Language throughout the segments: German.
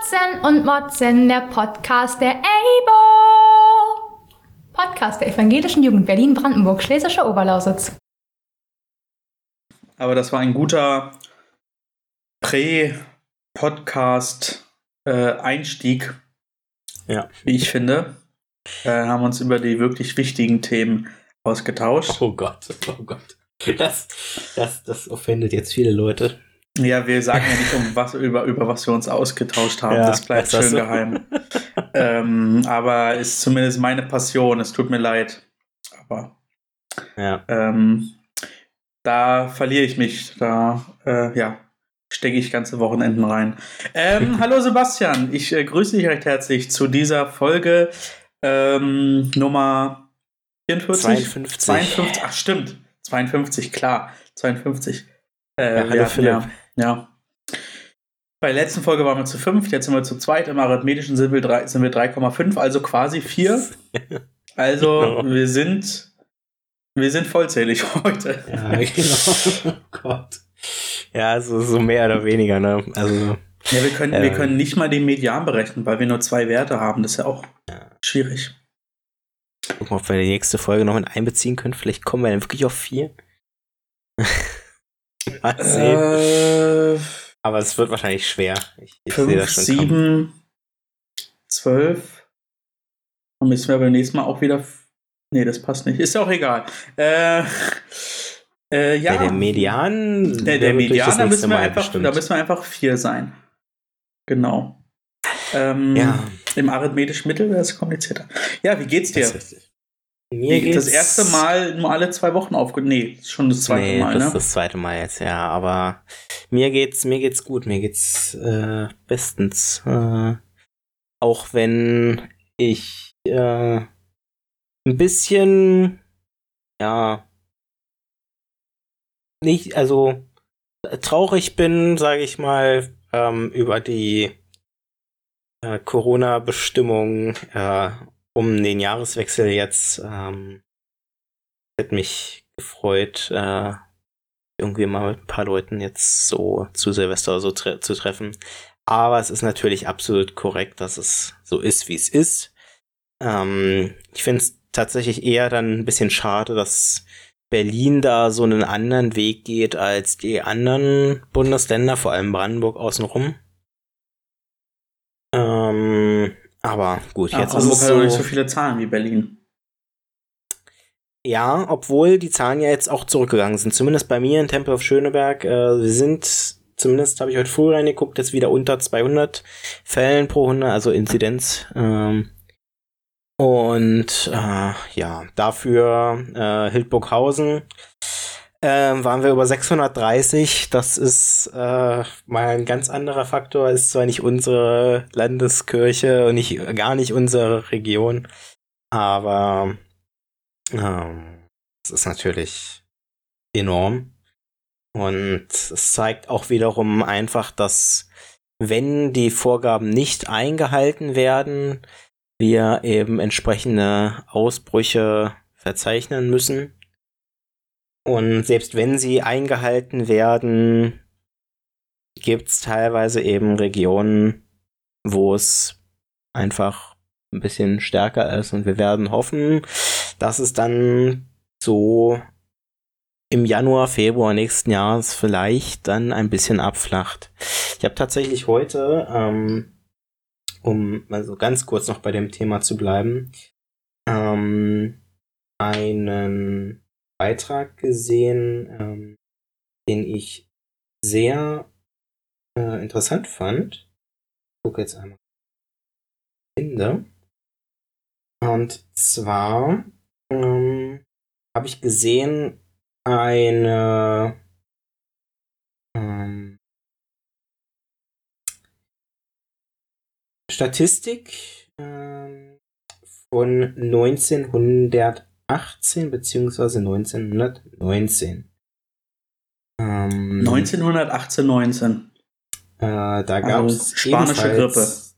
Kotzen und Motzen, der Podcast der EIBO. Podcast der Evangelischen Jugend Berlin-Brandenburg, Schlesische Oberlausitz. Aber das war ein guter Prä-Podcast-Einstieg, Ja. wie ich finde. Äh, haben uns über die wirklich wichtigen Themen ausgetauscht. Oh Gott, oh Gott. Das, das, das offendet jetzt viele Leute. Ja, wir sagen ja nicht, um was, über, über was wir uns ausgetauscht haben. Ja, das bleibt schön du. geheim. ähm, aber ist zumindest meine Passion. Es tut mir leid. Aber Ja. ähm, da verliere ich mich. Da, äh, ja, stecke ich ganze Wochenenden rein. Ähm, hallo Sebastian, ich äh, grüße dich recht herzlich zu dieser Folge ähm, Nummer 44? 52. 52, ach stimmt, 52, klar, 52. Äh, Ja, hallo hatten Philipp. Ja, ja. Bei der letzten Folge waren wir zu fünf, jetzt sind wir zu zweit. Im arithmetischen sind wir drei- sind wir 3,5, also quasi vier. Also Genau. wir sind wir sind vollzählig heute. Ja, genau. Oh Gott. Ja, so, so mehr oder weniger, ne? Also, Ja, wir können, wir Ähm. können nicht mal den Median berechnen, weil wir nur zwei Werte haben. Das ist ja auch schwierig. gucken, ob wir die nächste Folge noch mit einbeziehen können. Vielleicht kommen wir dann wirklich auf vier. Mal sehen. Äh, Aber es wird wahrscheinlich schwer. Ich, ich sehe das fünf, schon. kommen. sieben, zwölf. Dann müssen wir beim nächsten Mal auch wieder. Nee, das passt nicht. Ist ja auch egal. Äh, äh, ja. Der Median. Der, der Median, da müssen, wir Mal einfach, bestimmt. da müssen wir einfach vier sein. Genau. Ähm, Ja. Im arithmetischen Mittel wäre es komplizierter. Ja, wie geht's dir? Das ist richtig. Mir das erste Mal nur alle zwei Wochen aufgenommen. Nee, ist schon das zweite nee, Mal, das ne? ist das zweite Mal jetzt, ja. Aber mir geht's, mir geht's gut, mir geht's äh, bestens. Äh, auch wenn ich äh, ein bisschen, ja, nicht, also traurig bin, sage ich mal, ähm, über die äh, Corona-Bestimmungen äh, um den Jahreswechsel jetzt. Ähm, hätte mich gefreut, äh, irgendwie mal mit ein paar Leuten jetzt so zu Silvester so tre zu treffen. Aber es ist natürlich absolut korrekt, dass es so ist, wie es ist. Ähm, ich finde es tatsächlich eher dann ein bisschen schade, dass Berlin da so einen anderen Weg geht als die anderen Bundesländer, vor allem Brandenburg außenrum. Ähm, aber gut, Ja, jetzt ist Brandenburg es hat auch so. nicht so viele Zahlen wie Berlin. Ja, obwohl die Zahlen ja jetzt auch zurückgegangen sind. Zumindest bei mir in Tempelhof Schöneberg. Äh, wir sind, zumindest habe ich heute früh reingeguckt, jetzt wieder unter 200 Fällen pro 100, also Inzidenz. Ähm, und äh, ja, dafür äh, Hildburghausen äh, waren wir über 630. Das ist äh, mal ein ganz anderer Faktor. Ist zwar nicht unsere Landeskirche und nicht, gar nicht unsere Region, aber ähm, das ist natürlich enorm. Und es zeigt auch wiederum einfach, dass wenn die Vorgaben nicht eingehalten werden, wir eben entsprechende Ausbrüche verzeichnen müssen. Und selbst wenn sie eingehalten werden, gibt es teilweise eben Regionen, wo es einfach ein bisschen stärker ist. Und wir werden hoffen, dass es dann so im Januar, Februar nächsten Jahres vielleicht dann ein bisschen abflacht. Ich habe tatsächlich heute, ähm, um also ganz kurz noch bei dem Thema zu bleiben, ähm, einen Beitrag gesehen, ähm, den ich sehr äh, interessant fand. Ich gucke jetzt einmal. Finde. Und zwar ähm, habe ich gesehen eine ähm, Statistik ähm, von 1918 beziehungsweise 1919. Ähm, 1918, 19. Äh, da gab Also es spanische ebenfalls-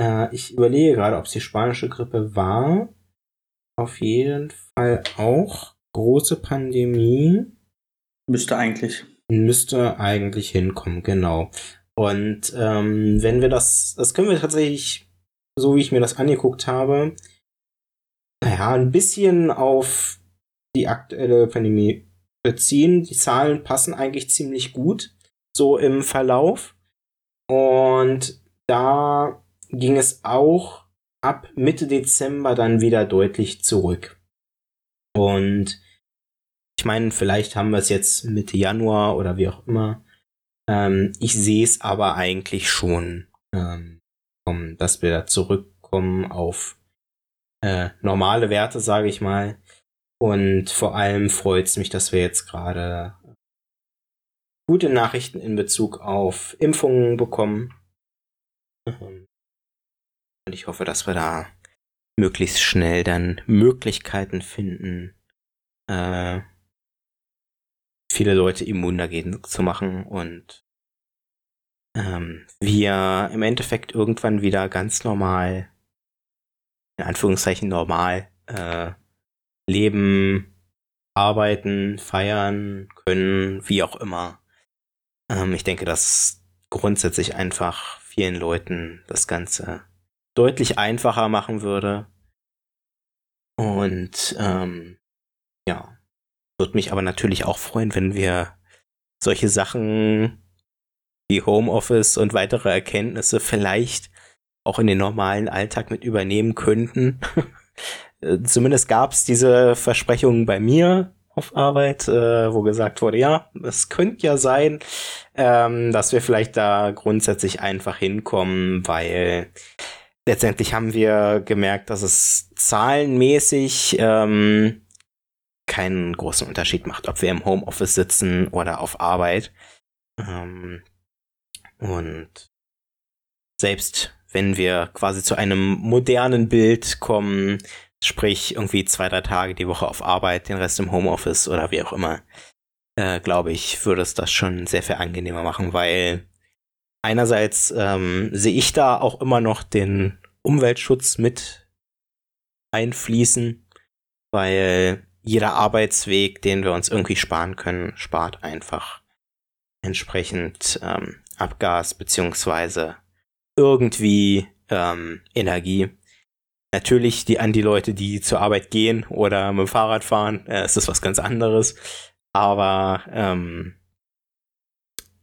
Äh, ich überlege gerade, ob es die spanische Grippe war. Auf jeden Fall auch große Pandemie. Müsste eigentlich. Müsste eigentlich hinkommen, genau. Und ähm, wenn wir das, das können wir tatsächlich, so wie ich mir das angeguckt habe, naja, ein bisschen auf die aktuelle Pandemie beziehen. Die Zahlen passen eigentlich ziemlich gut, so im Verlauf. Und da ging es auch ab Mitte Dezember dann wieder deutlich zurück. Und ich meine, vielleicht haben wir es jetzt Mitte Januar oder wie auch immer. Ähm, ich sehe es aber eigentlich schon, ähm, dass wir da zurückkommen auf äh, normale Werte, sage ich mal. Und vor allem freut es mich, dass wir jetzt gerade gute Nachrichten in Bezug auf Impfungen bekommen. Und ich hoffe, dass wir da möglichst schnell dann Möglichkeiten finden, äh, viele Leute immun dagegen zu machen und ähm, wir im Endeffekt irgendwann wieder ganz normal, in Anführungszeichen normal, äh, leben, arbeiten, feiern können, wie auch immer. Ähm, ich denke, dass grundsätzlich einfach vielen Leuten das Ganze deutlich einfacher machen würde. Und ähm, ja, würde mich aber natürlich auch freuen, wenn wir solche Sachen wie Homeoffice und weitere Erkenntnisse vielleicht auch in den normalen Alltag mit übernehmen könnten. Zumindest gab es diese Versprechungen bei mir auf Arbeit, äh, wo gesagt wurde, ja, es könnte ja sein, ähm, dass wir vielleicht da grundsätzlich einfach hinkommen, weil letztendlich haben wir gemerkt, dass es zahlenmäßig ähm, keinen großen Unterschied macht, ob wir im Homeoffice sitzen oder auf Arbeit. Ähm, und selbst wenn wir quasi zu einem modernen Bild kommen, sprich irgendwie zwei, drei Tage die Woche auf Arbeit, den Rest im Homeoffice oder wie auch immer, äh, glaube ich, würde es das schon sehr viel angenehmer machen, weil einerseits ähm, sehe ich da auch immer noch den Umweltschutz mit einfließen, weil jeder Arbeitsweg, den wir uns irgendwie sparen können, spart einfach entsprechend ähm, Abgas beziehungsweise irgendwie ähm, Energie. Natürlich die an die Leute, die zur Arbeit gehen oder mit dem Fahrrad fahren, äh, ist das was ganz anderes. Aber ähm,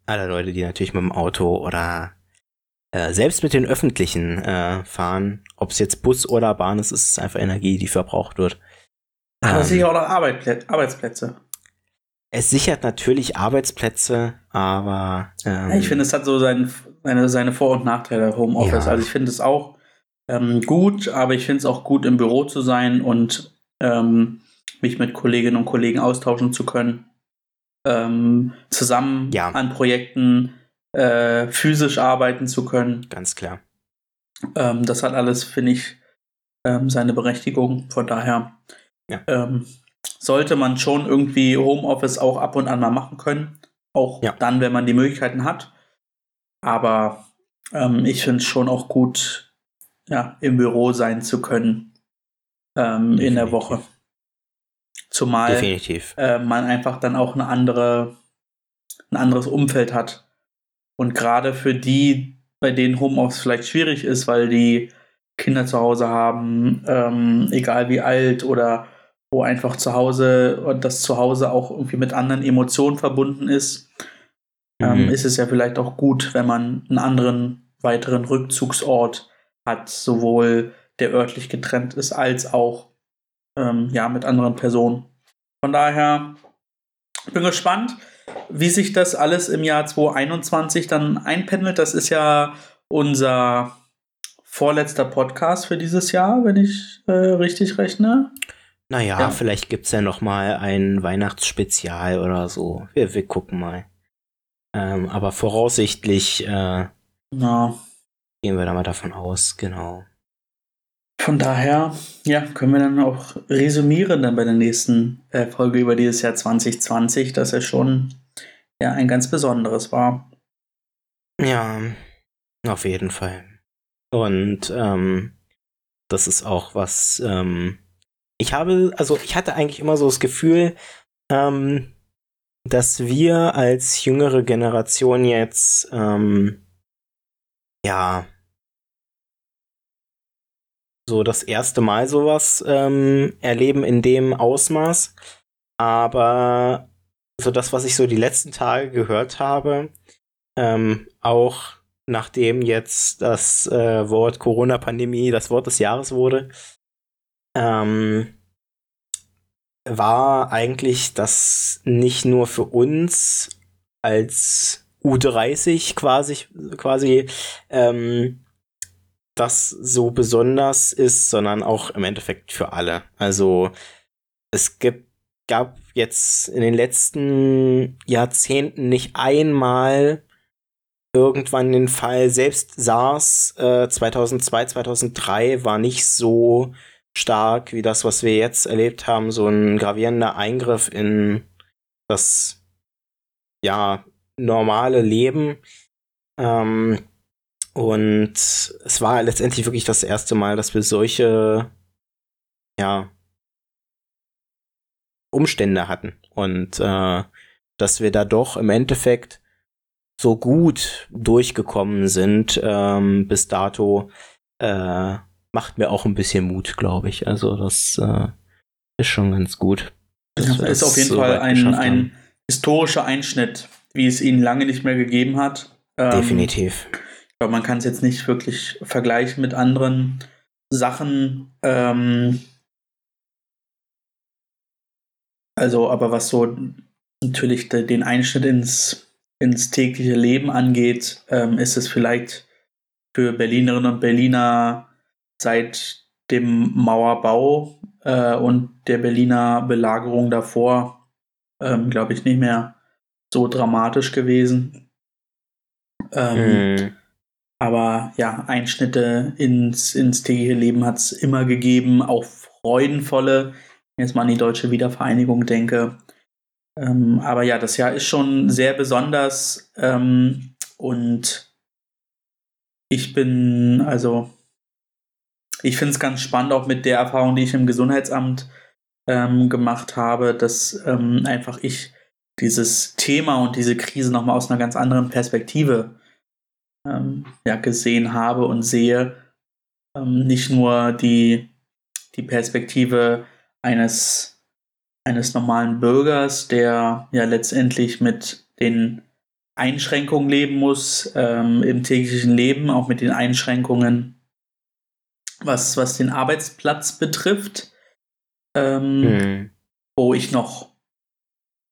alle Leute, die natürlich mit dem Auto oder äh, selbst mit den öffentlichen äh, fahren, ob es jetzt Bus oder Bahn ist, ist es einfach Energie, die verbraucht wird. Aber ähm, sicher auch noch Arbeitsplätze. Es sichert natürlich Arbeitsplätze, aber ähm, ich finde, es hat so sein, seine, seine Vor- und Nachteile Homeoffice. Ja. Also ich finde es auch ähm, gut, aber ich finde es auch gut, im Büro zu sein und ähm, mich mit Kolleginnen und Kollegen austauschen zu können, ähm, zusammen ja. an Projekten äh, physisch arbeiten zu können. Ganz klar. Ähm, das hat alles, finde ich, ähm, seine Berechtigung. Von daher ja. ähm, sollte man schon irgendwie Homeoffice auch ab und an mal machen können. Auch dann, wenn man die Möglichkeiten hat. Aber ähm, ich finde es schon auch gut, ja, im Büro sein zu können ähm, in der Woche. Zumal Definitiv. Äh, man einfach dann auch eine andere, ein anderes Umfeld hat. Und gerade für die, bei denen Homeoffice vielleicht schwierig ist, weil die Kinder zu Hause haben, ähm, egal wie alt oder wo einfach zu Hause und das Zuhause auch irgendwie mit anderen Emotionen verbunden ist, ähm, mhm. ist es ja vielleicht auch gut, wenn man einen anderen weiteren Rückzugsort hat, sowohl der örtlich getrennt ist, als auch ähm, ja mit anderen Personen. Von daher bin gespannt, wie sich das alles im Jahr 2021 dann einpendelt. Das ist ja unser vorletzter Podcast für dieses Jahr, wenn ich äh, richtig rechne. Naja, ja. vielleicht gibt es ja noch mal ein Weihnachtsspezial oder so. Wir, wir gucken mal. Ähm, aber voraussichtlich äh, ja. gehen wir da mal davon aus, genau. Von daher, ja, können wir dann auch resümieren dann bei der nächsten äh, Folge über dieses Jahr 2020, dass es schon ja ein ganz besonderes war. Ja, auf jeden Fall. Und ähm, das ist auch was, ähm, ich habe, also ich hatte eigentlich immer so das Gefühl, ähm, dass wir als jüngere Generation jetzt ähm, ja, so das erste Mal sowas ähm, erleben in dem Ausmaß. Aber so das, was ich so die letzten Tage gehört habe, ähm, auch nachdem jetzt das äh, Wort Corona-Pandemie das Wort des Jahres wurde, ähm, war eigentlich, dass nicht nur für uns als U30 quasi, quasi ähm, das so besonders ist, sondern auch im Endeffekt für alle. Also es gibt, gab jetzt in den letzten Jahrzehnten nicht einmal irgendwann den Fall, selbst SARS äh, 2002, 2003 war nicht so stark wie das, was wir jetzt erlebt haben, so ein gravierender Eingriff in das ja normale Leben. Ähm, und es war letztendlich wirklich das erste Mal, dass wir solche, ja, Umstände hatten. Und äh, dass wir da doch im Endeffekt so gut durchgekommen sind ähm, bis dato, äh, macht mir auch ein bisschen Mut, glaube ich. Also das äh, ist schon ganz gut. Das ist auf jeden so Fall ein, ein historischer Einschnitt, wie es ihn lange nicht mehr gegeben hat. Ähm, Definitiv glaube, man kann es jetzt nicht wirklich vergleichen mit anderen Sachen. Ähm, also, aber was so natürlich den Einschnitt ins, ins tägliche Leben angeht, ähm, ist es vielleicht für Berlinerinnen und Berliner seit dem Mauerbau äh, und der Berliner Belagerung davor, ähm, glaube ich, nicht mehr so dramatisch gewesen. Ähm, mm. Aber ja, Einschnitte ins, ins tägliche Leben hat es immer gegeben, auch freudenvolle, wenn ich jetzt mal an die deutsche Wiedervereinigung denke. Ähm, aber ja, das Jahr ist schon sehr besonders ähm, und ich bin, also, ich finde es ganz spannend, auch mit der Erfahrung, die ich im Gesundheitsamt ähm, gemacht habe, dass ähm, einfach ich dieses Thema und diese Krise nochmal aus einer ganz anderen Perspektive ähm, ja, gesehen habe und sehe. Ähm, nicht nur die, die Perspektive eines, eines normalen Bürgers, der ja letztendlich mit den Einschränkungen leben muss ähm, im täglichen Leben, auch mit den Einschränkungen, was, was den Arbeitsplatz betrifft, ähm, mhm. wo ich noch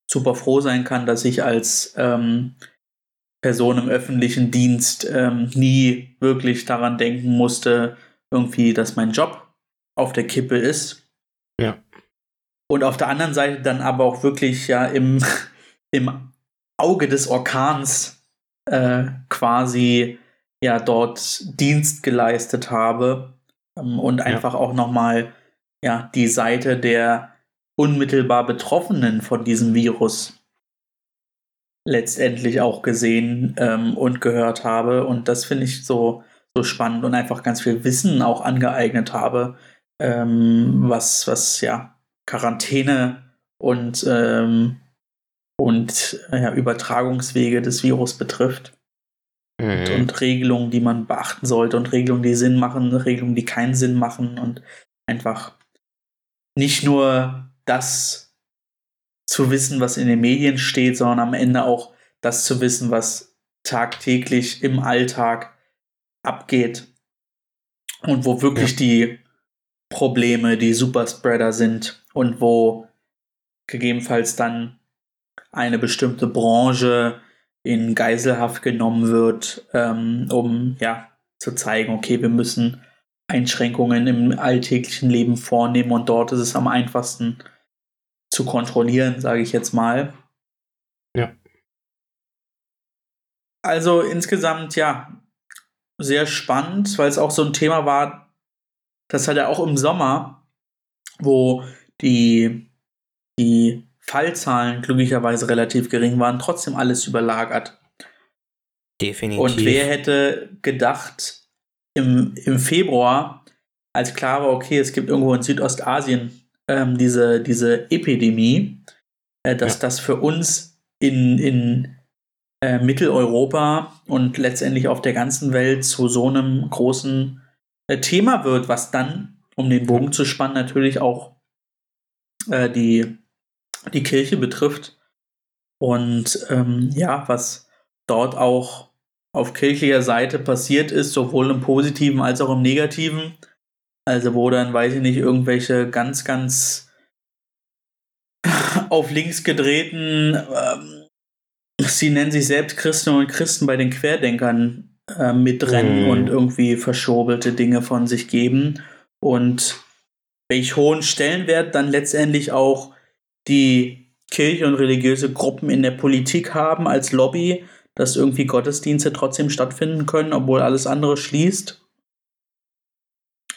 super froh sein kann, dass ich als ähm, Person im öffentlichen Dienst ähm, nie wirklich daran denken musste, irgendwie, dass mein Job auf der Kippe ist. Ja. Und auf der anderen Seite dann aber auch wirklich ja im, im Auge des Orkans äh, quasi ja dort Dienst geleistet habe und einfach ja. auch nochmal ja die Seite der unmittelbar Betroffenen von diesem Virus letztendlich auch gesehen ähm, und gehört habe. Und das finde ich so, so spannend und einfach ganz viel Wissen auch angeeignet habe, ähm, was, was ja Quarantäne und, ähm, und ja, Übertragungswege des Virus betrifft. Mhm. Und, und, Regelungen, die man beachten sollte und Regelungen, die Sinn machen, Regelungen, die keinen Sinn machen und einfach nicht nur das zu wissen, was in den Medien steht, sondern am Ende auch das zu wissen, was tagtäglich im Alltag abgeht und wo wirklich ja. die Probleme, die Superspreader sind und wo gegebenenfalls dann eine bestimmte Branche in Geiselhaft genommen wird, ähm, um ja zu zeigen, okay, wir müssen Einschränkungen im alltäglichen Leben vornehmen und dort ist es am einfachsten, zu kontrollieren, sage ich jetzt mal. Ja. Also insgesamt, ja, sehr spannend, weil es auch so ein Thema war, das hat er auch im Sommer, wo die, die Fallzahlen glücklicherweise relativ gering waren, trotzdem alles überlagert. Definitiv. Und wer hätte gedacht, im, im Februar, als klar war, okay, es gibt irgendwo in Südostasien ähm, diese, diese Epidemie, äh, dass ja. das für uns in, in äh, Mitteleuropa und letztendlich auf der ganzen Welt zu so einem großen äh, Thema wird, was dann, um den Bogen zu spannen, natürlich auch äh, die, die Kirche betrifft. Und ähm, ja, was dort auch auf kirchlicher Seite passiert ist, sowohl im positiven als auch im negativen. Also wo dann, weiß ich nicht, irgendwelche ganz, ganz auf links gedrehten, ähm, sie nennen sich selbst Christen und Christen bei den Querdenkern äh, mitrennen mm. und irgendwie verschobelte Dinge von sich geben. Und welch hohen Stellenwert dann letztendlich auch die Kirche und religiöse Gruppen in der Politik haben als Lobby, dass irgendwie Gottesdienste trotzdem stattfinden können, obwohl alles andere schließt.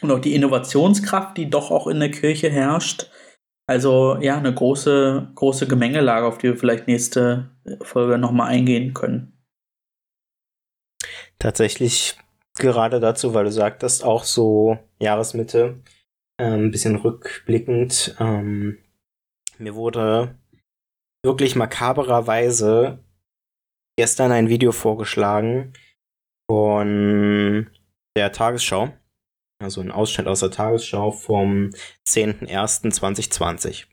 Und auch die Innovationskraft, die doch auch in der Kirche herrscht. Also ja, eine große, große Gemengelage, auf die wir vielleicht nächste Folge nochmal eingehen können. Tatsächlich gerade dazu, weil du sagtest, auch so Jahresmitte, ein bisschen rückblickend. Ähm, mir wurde wirklich makabererweise gestern ein Video vorgeschlagen von der Tagesschau. Also ein Ausschnitt aus der Tagesschau vom 10.01.2020.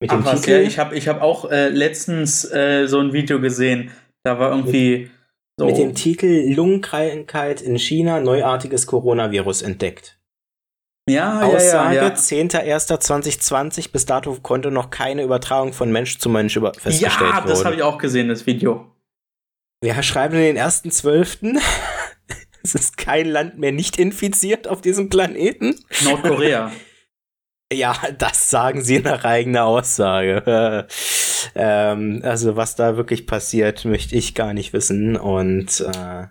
Mit dem Ach, Titel. Ja, ich habe ich hab auch äh, letztens äh, so ein Video gesehen. Da war irgendwie. So mit dem Titel Lungenkrankheit in China, neuartiges Coronavirus entdeckt. Ja, Aussage, ja, ja, ja. 10.01.2020, bis dato konnte noch keine Übertragung von Mensch zu Mensch über festgestellt werden. Ja, das habe ich auch gesehen, das Video. Wir schreiben den 1.12. es ist kein Land mehr nicht infiziert auf diesem Planeten. Nordkorea. ja, das sagen sie nach eigener Aussage. ähm, also was da wirklich passiert, möchte ich gar nicht wissen. Und äh,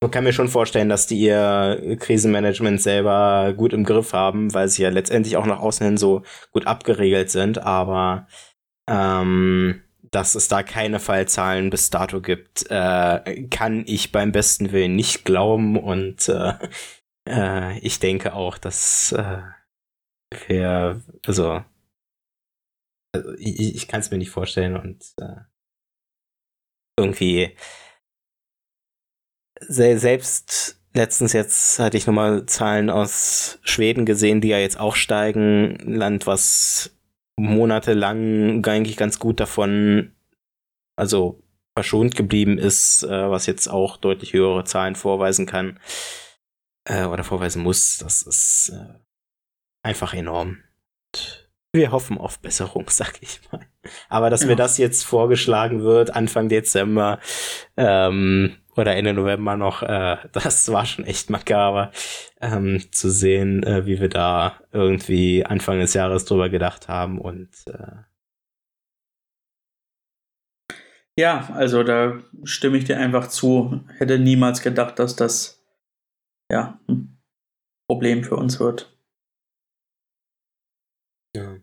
man kann mir schon vorstellen, dass die ihr Krisenmanagement selber gut im Griff haben, weil sie ja letztendlich auch nach außen hin so gut abgeregelt sind, aber ähm, dass es da keine Fallzahlen bis dato gibt, äh, kann ich beim besten Willen nicht glauben. Und äh, äh, ich denke auch, dass äh, wir, also, also ich, ich kann es mir nicht vorstellen. Und äh, irgendwie selbst letztens jetzt hatte ich nochmal Zahlen aus Schweden gesehen, die ja jetzt auch steigen. Ein Land, was monatelang eigentlich ganz gut davon, also verschont geblieben ist, äh, was jetzt auch deutlich höhere Zahlen vorweisen kann äh, oder vorweisen muss. Das ist äh, einfach enorm. Wir hoffen auf Besserung, sag ich mal. Aber dass ja. mir das jetzt vorgeschlagen wird, Anfang Dezember, ähm, oder Ende November noch, äh, das war schon echt makaber ähm, zu sehen, äh, wie wir da irgendwie Anfang des Jahres drüber gedacht haben und äh ja, also da stimme ich dir einfach zu. Hätte niemals gedacht, dass das ja ein Problem für uns wird. Ja.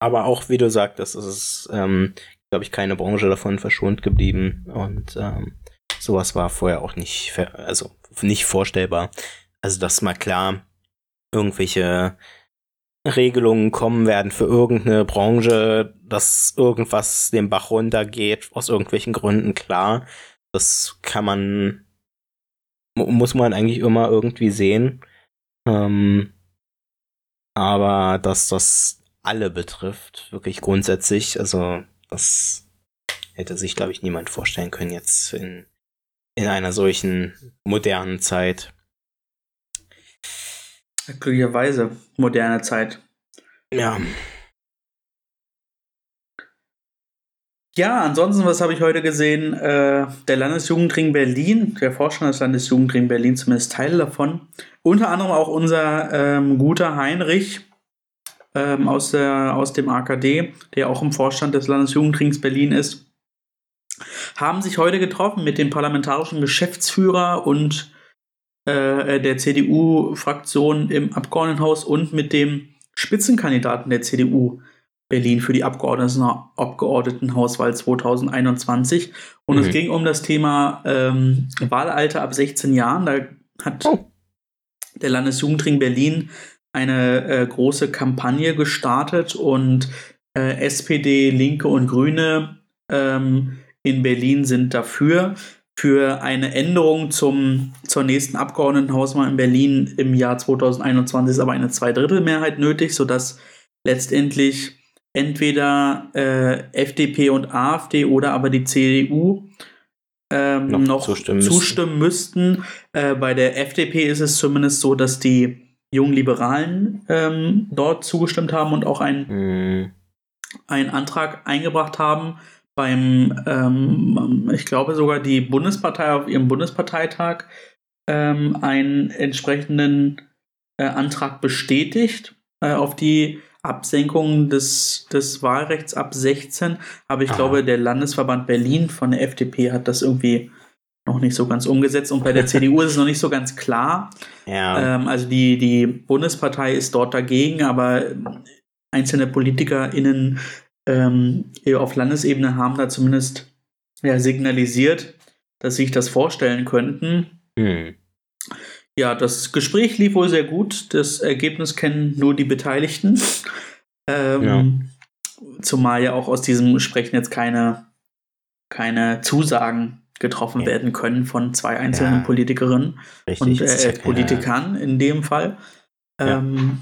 Aber auch, wie du sagtest, ist es, ähm, glaube ich, keine Branche davon verschont geblieben. Und ähm, Sowas war vorher auch nicht, also nicht vorstellbar. Also, dass mal klar irgendwelche Regelungen kommen werden für irgendeine Branche, dass irgendwas den Bach runtergeht, aus irgendwelchen Gründen, klar. Das kann man, muss man eigentlich immer irgendwie sehen. Ähm, aber dass das alle betrifft, wirklich grundsätzlich, also das hätte sich, glaube ich, niemand vorstellen können jetzt in in einer solchen modernen Zeit. Glücklicherweise moderne Zeit. Ja. Ja, ansonsten, was habe ich heute gesehen? Äh, der Landesjugendring Berlin, der Vorstand des Landesjugendring Berlin, zumindest Teile davon. Unter anderem auch unser ähm, guter Heinrich ähm, aus, der, aus dem AKD, der auch im Vorstand des Landesjugendrings Berlin ist haben sich heute getroffen mit dem parlamentarischen Geschäftsführer und äh, der CDU-Fraktion im Abgeordnetenhaus und mit dem Spitzenkandidaten der CDU Berlin für die Abgeordneten Abgeordnetenhauswahl 2021. Und mhm. es ging um das Thema ähm, Wahlalter ab 16 Jahren. Da hat oh. der Landesjugendring Berlin eine äh, große Kampagne gestartet und äh, SPD, Linke und Grüne ähm, in Berlin sind dafür. Für eine Änderung zum, zur nächsten Abgeordnetenhauswahl in Berlin im Jahr 2021 ist aber eine Zweidrittelmehrheit nötig, sodass letztendlich entweder äh, FDP und AfD oder aber die CDU ähm, noch, noch, zustimmen, zustimmen müssten. müssten. Äh, bei der FDP ist es zumindest so, dass die jungen Liberalen ähm, dort zugestimmt haben und auch ein, mm. einen Antrag eingebracht haben. Beim, ähm, ich glaube sogar die Bundespartei auf ihrem Bundesparteitag ähm, einen entsprechenden äh, Antrag bestätigt äh, auf die Absenkung des, des Wahlrechts ab 16. Aber ich Aha. glaube, der Landesverband Berlin von der FDP hat das irgendwie noch nicht so ganz umgesetzt. Und bei der CDU ist es noch nicht so ganz klar. Ja. Ähm, also die, die Bundespartei ist dort dagegen, aber einzelne PolitikerInnen ähm, auf Landesebene haben da zumindest ja, signalisiert, dass sie sich das vorstellen könnten. Hm. Ja, das Gespräch lief wohl sehr gut. Das Ergebnis kennen nur die Beteiligten. Ähm, ja. Zumal ja auch aus diesem Gespräch jetzt keine, keine Zusagen getroffen ja. werden können von zwei einzelnen ja. Politikerinnen Richtig, und äh, Politikern in dem Fall. Ähm,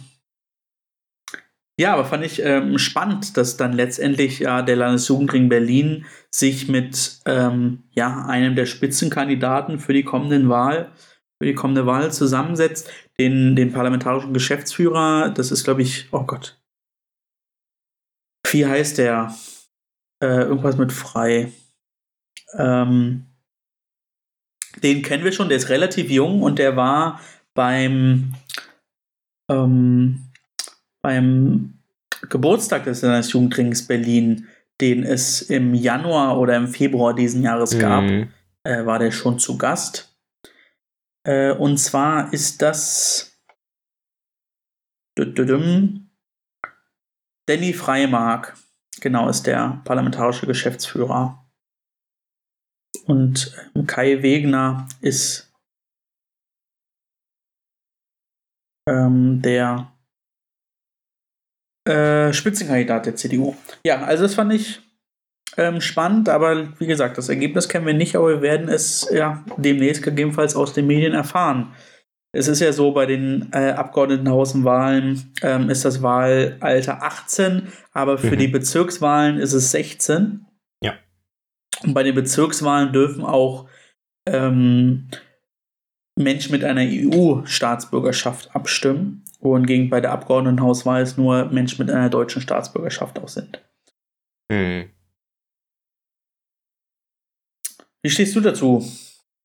ja. aber fand ich ähm, spannend, dass dann letztendlich ja der Landesjugendring Berlin sich mit ähm, ja, einem der Spitzenkandidaten für die kommenden Wahl, für die kommende Wahl zusammensetzt, den, den parlamentarischen Geschäftsführer, das ist, glaube ich, oh Gott. Wie heißt der? Äh, irgendwas mit frei. Ähm, den kennen wir schon, der ist relativ jung und der war beim, ähm, beim Geburtstag des Landesjugendrings Berlin, den es im Januar oder im Februar diesen Jahres mhm. gab, äh, war der schon zu Gast. Äh, und zwar ist das Danny Freimark, genau, ist der parlamentarische Geschäftsführer. Und ähm, Kai Wegner ist ähm, der äh, Spitzenkandidat der CDU. Ja, also das fand ich ähm, spannend, aber wie gesagt, das Ergebnis kennen wir nicht, aber wir werden es ja demnächst gegebenenfalls aus den Medien erfahren. Es ist ja so, bei den äh, Abgeordnetenhausenwahlen ähm, ist das Wahlalter 18, aber für mhm. die Bezirkswahlen ist es 16. Und bei den Bezirkswahlen dürfen auch ähm, Menschen mit einer EU-Staatsbürgerschaft abstimmen, wohingegen bei der Abgeordnetenhauswahl es nur Menschen mit einer deutschen Staatsbürgerschaft auch sind. Hm. Wie stehst du dazu?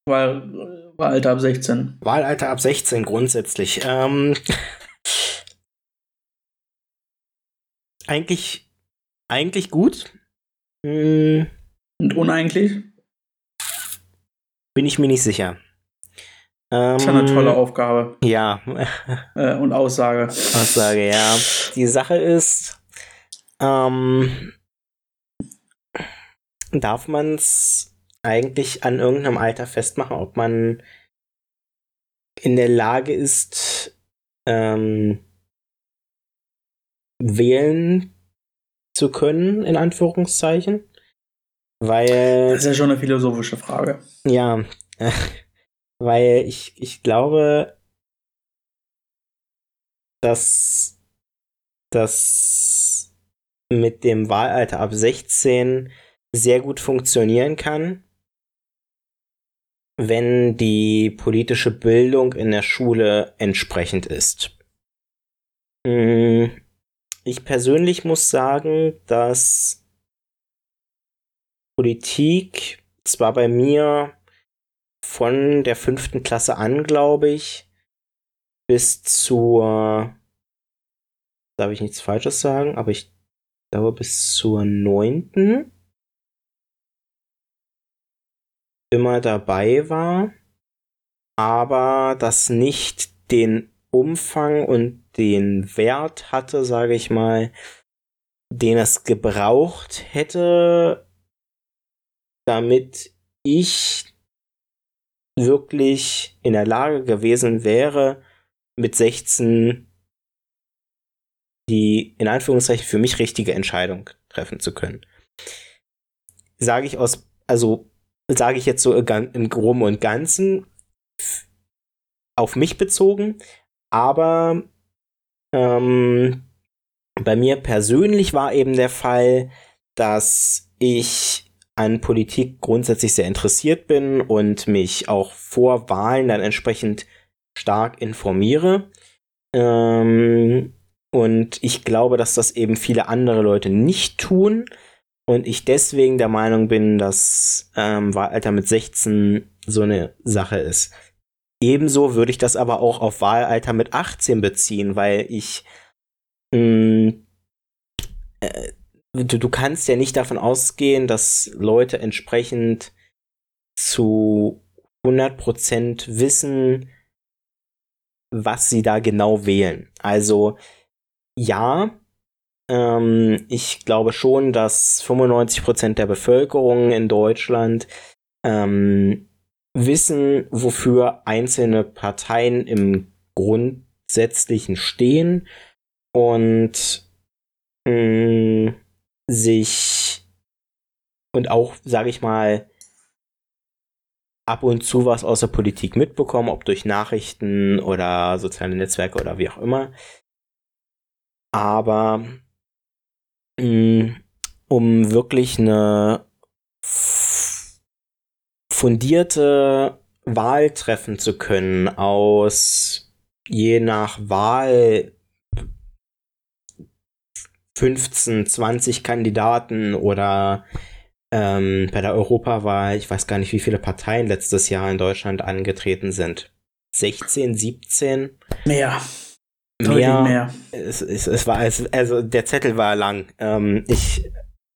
Wahl, Wahlalter ab 16. Wahlalter ab 16 grundsätzlich. Ähm, eigentlich, eigentlich gut. Hm. Und uneigentlich? Bin ich mir nicht sicher. das ist eine tolle ähm, Aufgabe. Ja. Äh, und Aussage. Aussage, ja. Die Sache ist, ähm, darf man es eigentlich an irgendeinem Alter festmachen, ob man in der Lage ist, ähm, wählen zu können, in Anführungszeichen? Weil. Das ist ja schon eine philosophische Frage. Ja. weil ich, ich glaube, dass das mit dem Wahlalter ab 16 sehr gut funktionieren kann, wenn die politische Bildung in der Schule entsprechend ist. Hm, ich persönlich muss sagen, dass Politik zwar bei mir von der fünften Klasse an, glaube ich, bis zur, darf ich nichts Falsches sagen, aber ich glaube bis zur neunten immer dabei war, aber das nicht den Umfang und den Wert hatte, sage ich mal, den es gebraucht hätte, damit ich wirklich in der Lage gewesen wäre, mit 16 die in Anführungszeichen für mich richtige Entscheidung treffen zu können. sage ich aus, also sage ich jetzt so im Groben und Ganzen auf mich bezogen, aber ähm, bei mir persönlich war eben der Fall, dass ich an Politik grundsätzlich sehr interessiert bin und mich auch vor Wahlen dann entsprechend stark informiere. Ähm, und ich glaube, dass das eben viele andere Leute nicht tun. Und ich deswegen der Meinung bin, dass ähm, Wahlalter mit 16 so eine Sache ist. Ebenso würde ich das aber auch auf Wahlalter mit 18 beziehen, weil ich mh, mm, äh, du, du kannst ja nicht davon ausgehen, dass Leute entsprechend zu 100% wissen, was sie da genau wählen. Also ja, ähm, ich glaube schon, dass 95% der Bevölkerung in Deutschland ähm, wissen, wofür einzelne Parteien im Grundsätzlichen stehen und mh, mm, sich und auch, sage ich mal, ab und zu was aus der Politik mitbekommen, ob durch Nachrichten oder soziale Netzwerke oder wie auch immer. Aber mh, mm, um wirklich eine fundierte Wahl treffen zu können aus je nach Wahl 15, 20 Kandidaten oder ähm, bei der Europawahl, ich weiß gar nicht, wie viele Parteien letztes Jahr in Deutschland angetreten sind. 16, 17? Mehr. Mehr. mehr. Es, es, es war, es, also der Zettel war lang. Ähm, ich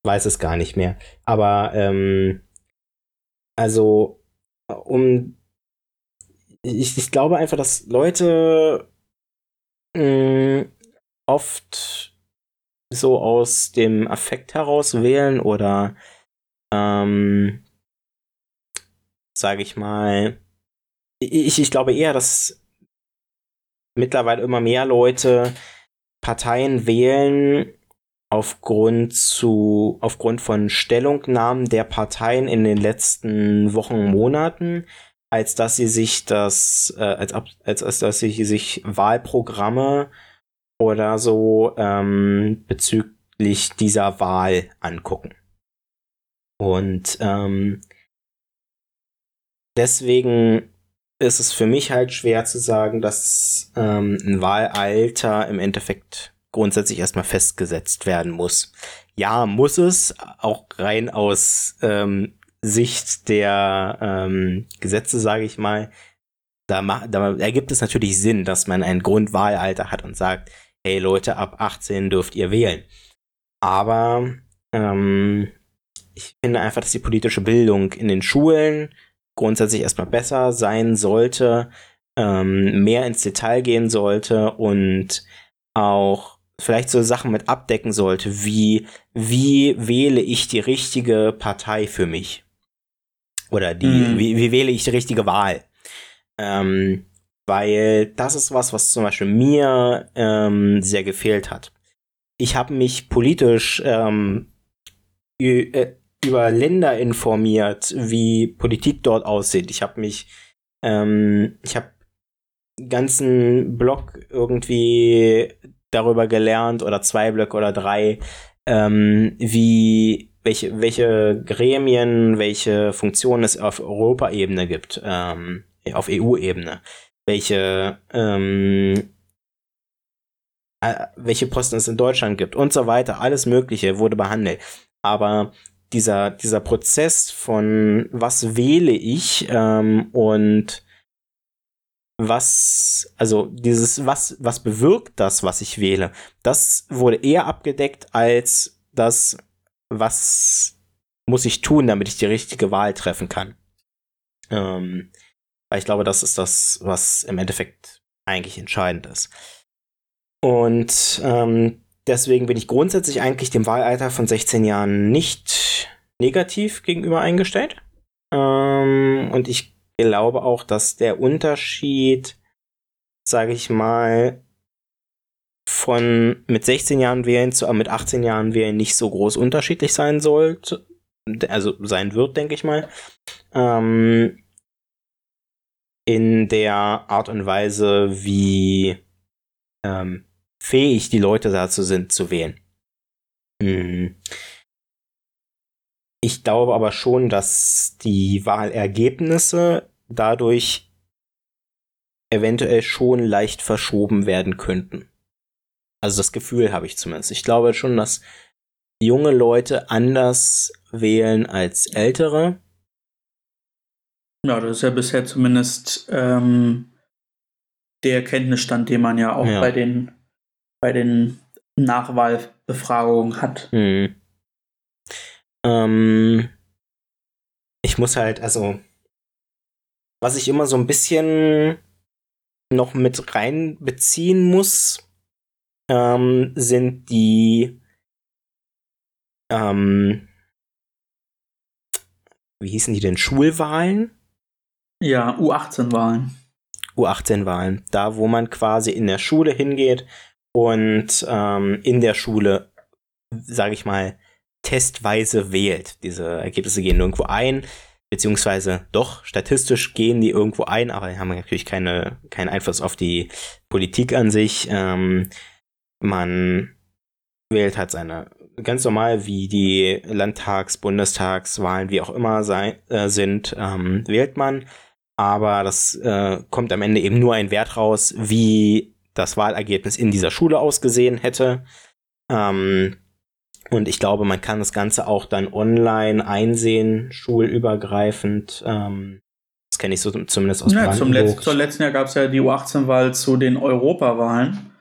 weiß es gar nicht mehr. Aber ähm, also um ich, ich glaube einfach, dass Leute mh, mm, oft so aus dem Affekt heraus wählen oder ähm, sage ich mal, ich, ich glaube eher, dass mittlerweile immer mehr Leute Parteien wählen aufgrund zu aufgrund von Stellungnahmen der Parteien in den letzten Wochen Monaten als dass sie sich das äh, als, als als dass sie sich Wahlprogramme oder so ähm, bezüglich dieser Wahl angucken. Und ähm, deswegen ist es für mich halt schwer zu sagen, dass ähm, ein Wahlalter im Endeffekt grundsätzlich erstmal festgesetzt werden muss. Ja, muss es, auch rein aus ähm, Sicht der ähm, Gesetze, sage ich mal. Da, da ergibt es natürlich Sinn, dass man ein Grundwahlalter hat und sagt, hey Leute, ab 18 dürft ihr wählen. Aber ähm, ich finde einfach, dass die politische Bildung in den Schulen grundsätzlich erstmal besser sein sollte, ähm, mehr ins Detail gehen sollte und auch vielleicht so Sachen mit abdecken sollte, wie wie wähle ich die richtige Partei für mich? Oder die, mhm. wie, wie wähle ich die richtige Wahl? Ähm, weil das ist was, was zum Beispiel mir ähm, sehr gefehlt hat. Ich habe mich politisch ähm, äh, über Länder informiert, wie Politik dort aussieht. Ich habe mich, ähm, ich habe ganzen Blog irgendwie darüber gelernt oder zwei Blöcke oder drei, ähm, wie welche welche Gremien, welche Funktionen es auf Europaebene gibt, ähm, auf EU-Ebene welche, ähm, äh, welche Posten es in Deutschland gibt und so weiter. Alles Mögliche wurde behandelt. Aber dieser, dieser Prozess von was wähle ich ähm, und was, also dieses, was, was bewirkt das, was ich wähle, das wurde eher abgedeckt als das, was muss ich tun, damit ich die richtige Wahl treffen kann. Ähm, weil ich glaube, das ist das, was im Endeffekt eigentlich entscheidend ist. Und ähm, deswegen bin ich grundsätzlich eigentlich dem Wahlalter von 16 Jahren nicht negativ gegenüber eingestellt. Ähm, und ich glaube auch, dass der Unterschied, sage ich mal, von mit 16 Jahren wählen zu mit 18 Jahren wählen nicht so groß unterschiedlich sein sollte. also sein wird, denke ich mal. Ähm, in der Art und Weise, wie ähm, fähig die Leute dazu sind, zu wählen. Hm. Ich glaube aber schon, dass die Wahlergebnisse dadurch eventuell schon leicht verschoben werden könnten. Also das Gefühl habe ich zumindest. Ich glaube schon, dass junge Leute anders wählen als ältere. Ja, das ist ja bisher zumindest ähm, der Kenntnisstand, den man ja auch ja. bei den bei den Nachwahlbefragungen hat. Hm. Ähm, ich muss halt, also, was ich immer so ein bisschen noch mit reinbeziehen muss, ähm, sind die, ähm, wie hießen die denn, Schulwahlen? Ja, U18-Wahlen. U18-Wahlen. Da, wo man quasi in der Schule hingeht und ähm, in der Schule, sage ich mal, testweise wählt. Diese Ergebnisse gehen irgendwo ein, beziehungsweise doch, statistisch gehen die irgendwo ein, aber die haben natürlich keine, keinen Einfluss auf die Politik an sich. Ähm, man wählt halt seine ganz normal, wie die Landtags-, Bundestagswahlen, wie auch immer sei, äh, sind, ähm, wählt man. Aber das äh, kommt am Ende eben nur ein Wert raus, wie das Wahlergebnis in dieser Schule ausgesehen hätte. Ähm, und ich glaube, man kann das Ganze auch dann online einsehen, schulübergreifend. Ähm, das kenne ich so zumindest aus ja, zum Letz Zur letzten Jahr gab es ja die U18-Wahl zu den Europawahlen.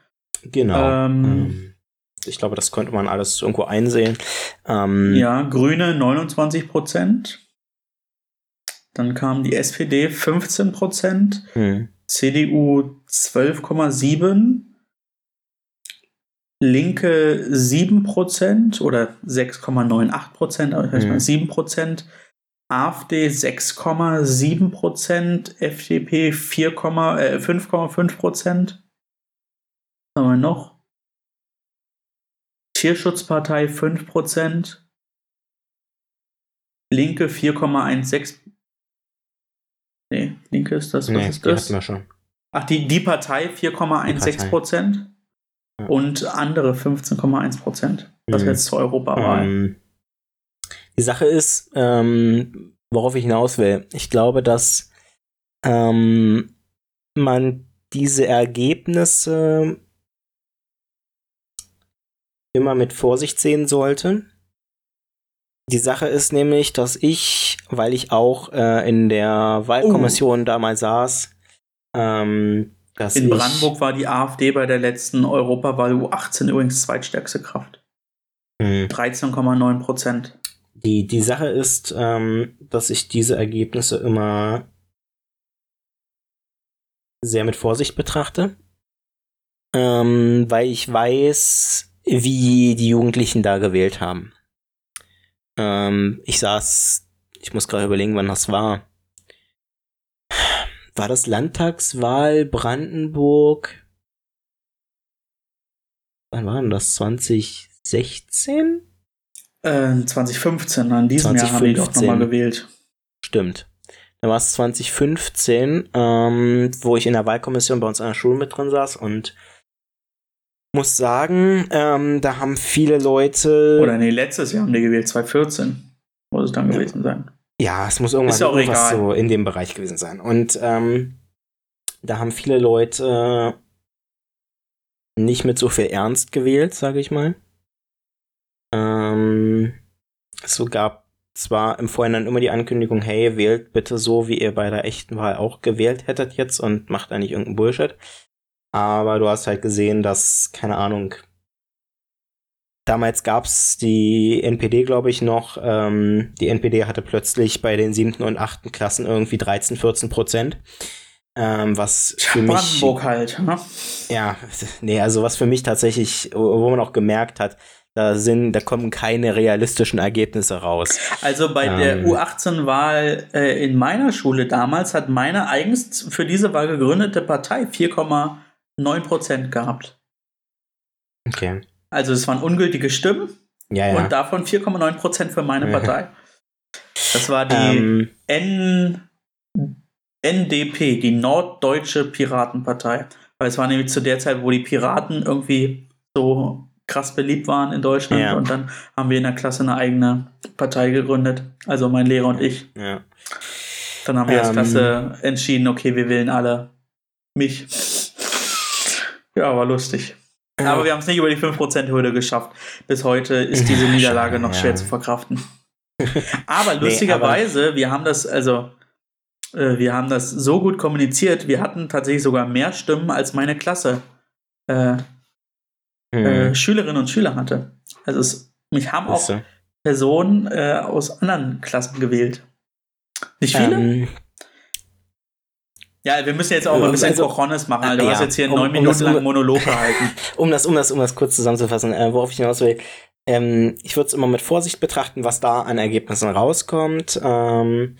Genau. Ähm, ähm, ich glaube, das konnte man alles irgendwo einsehen. Ähm, ja, Grüne 29 Prozent. Dann kam die SPD 15 Prozent. Hm. CDU 12,7, Linke 7% oder 6,98%, aber ich weiß mhm. mal 7%, AfD 6,7%, FDP 5,5%. Was haben wir noch? Tierschutzpartei 5%, Linke 4,16%. Nee, Linke ist das. Was nee, ist das? Die schon. Ach, die, die Partei 4,16 Prozent ja. und andere 15,1 Prozent. Das mhm. jetzt zur Europawahl. Ähm, die Sache ist, ähm, worauf ich hinaus will. Ich glaube, dass ähm, man diese Ergebnisse immer mit Vorsicht sehen sollte. Die Sache ist nämlich, dass ich, weil ich auch äh, in der Wahlkommission oh. damals saß, ähm, in Brandenburg war die AfD bei der letzten Europawahl U18 übrigens zweitstärkste Kraft. 13,9 hm. Prozent. Die, die Sache ist, ähm, dass ich diese Ergebnisse immer sehr mit Vorsicht betrachte, ähm, weil ich weiß, wie die Jugendlichen da gewählt haben. Ähm, ich saß, ich muss gerade überlegen, wann das war. War das Landtagswahl Brandenburg? Wann war denn das? 2016? Äh, 2015, an diesem 2015. Jahr haben die doch nochmal gewählt. Stimmt. Da war es 2015, ähm, wo ich in der Wahlkommission bei uns an der Schule mit drin saß und muss sagen, ähm, da haben viele Leute. Oder nee, letztes Jahr haben die gewählt, 2014 muss es dann gewesen sein. Ja, es muss irgendwas, ja irgendwas so in dem Bereich gewesen sein. Und ähm, da haben viele Leute nicht mit so viel Ernst gewählt, sage ich mal. Ähm, es gab zwar im Vorhinein immer die Ankündigung, hey, wählt bitte so, wie ihr bei der echten Wahl auch gewählt hättet jetzt und macht da nicht irgendeinen Bullshit. Aber du hast halt gesehen, dass, keine Ahnung, damals gab es die NPD, glaube ich, noch. Ähm, die NPD hatte plötzlich bei den siebten und achten Klassen irgendwie 13, 14 Prozent. Ähm, was für mich. Brandenburg halt, ne? Ja, nee, also was für mich tatsächlich, wo man auch gemerkt hat, da sind, da kommen keine realistischen Ergebnisse raus. Also bei ähm, der U18-Wahl äh, in meiner Schule damals hat meine eigens für diese Wahl gegründete Partei 4, 9% gehabt. Okay. Also es waren ungültige Stimmen ja, ja. und davon 4,9% für meine Partei. Das war die ähm. N NDP, die Norddeutsche Piratenpartei. Weil es war nämlich zu der Zeit, wo die Piraten irgendwie so krass beliebt waren in Deutschland. Ja. Und dann haben wir in der Klasse eine eigene Partei gegründet. Also mein Lehrer und ich. Ja. Dann haben wir ähm. als Klasse entschieden, okay, wir wählen alle mich. Ja, war lustig. Aber wir haben es nicht über die 5%-Hürde geschafft. Bis heute ist diese Ja, Niederlage noch ja. schwer zu verkraften. Aber Nee, lustigerweise, wir haben das, also, äh, wir haben das so gut kommuniziert, wir hatten tatsächlich sogar mehr Stimmen, als meine Klasse äh, äh, Hm. Schülerinnen und Schüler hatte. Also, es, mich haben auch. Personen äh, aus anderen Klassen gewählt. Nicht viele? Ähm, Ja, wir müssen jetzt auch mal ein bisschen Also- Cojones machen. Alter. Du Ja, hast jetzt hier um- neun um Minuten das- lang Monolog gehalten. um das, um das, um das kurz zusammenzufassen, äh, worauf ich hinaus will. Ähm, ich würde es immer mit Vorsicht betrachten, was da an Ergebnissen rauskommt. Ähm,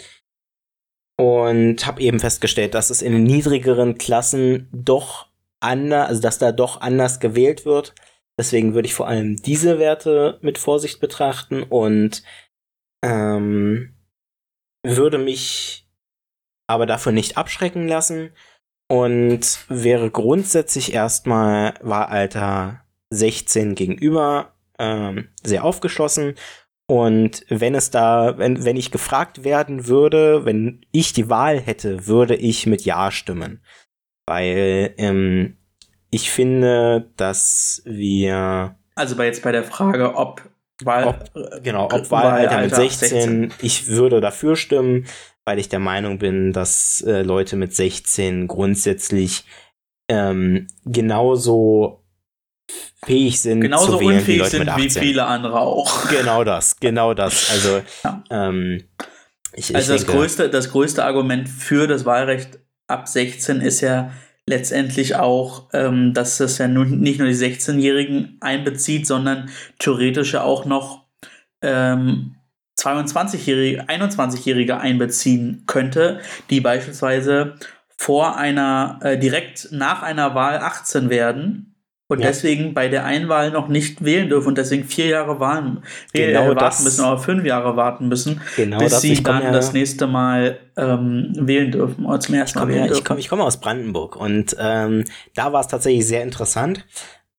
und habe eben festgestellt, dass es in den niedrigeren Klassen doch anders, also dass da doch anders gewählt wird. Deswegen würde ich vor allem diese Werte mit Vorsicht betrachten und ähm, würde mich aber dafür nicht abschrecken lassen und wäre grundsätzlich erstmal Wahlalter 16 gegenüber ähm, sehr aufgeschlossen. Und wenn es da, wenn, wenn ich gefragt werden würde, wenn ich die Wahl hätte, würde ich mit Ja stimmen. Weil ähm, ich finde, dass wir Also bei jetzt bei der Frage, ob Wahl, ob, genau, ob Wahlalter mit Wahlalter 16, ich würde dafür stimmen, weil ich der Meinung bin, dass äh, Leute mit 16 grundsätzlich ähm, genauso fähig sind genauso zu wählen wie unfähig Leute sind mit wie 18. viele andere auch. Genau das, genau das. Also, Ja. ähm, ich, ich Also das denke, größte, das größte Argument für das Wahlrecht ab 16 ist ja letztendlich auch, ähm, dass das ja nun nicht nur die 16-Jährigen einbezieht, sondern theoretisch ja auch noch ähm, 22-Jährige, 21-Jährige einbeziehen könnte, die beispielsweise vor einer, äh, direkt nach einer Wahl 18 werden und Ja. deswegen bei der Einwahl noch nicht wählen dürfen und deswegen vier Jahre wahlen, Genau äh, warten müssen oder fünf Jahre warten müssen, genau bis das, sie komm dann ja- das nächste Mal ähm, wählen dürfen oder zum Ich ersten Mal komme wählen ja, ich dürfen. komm, ich komme aus Brandenburg und ähm, da war es tatsächlich sehr interessant.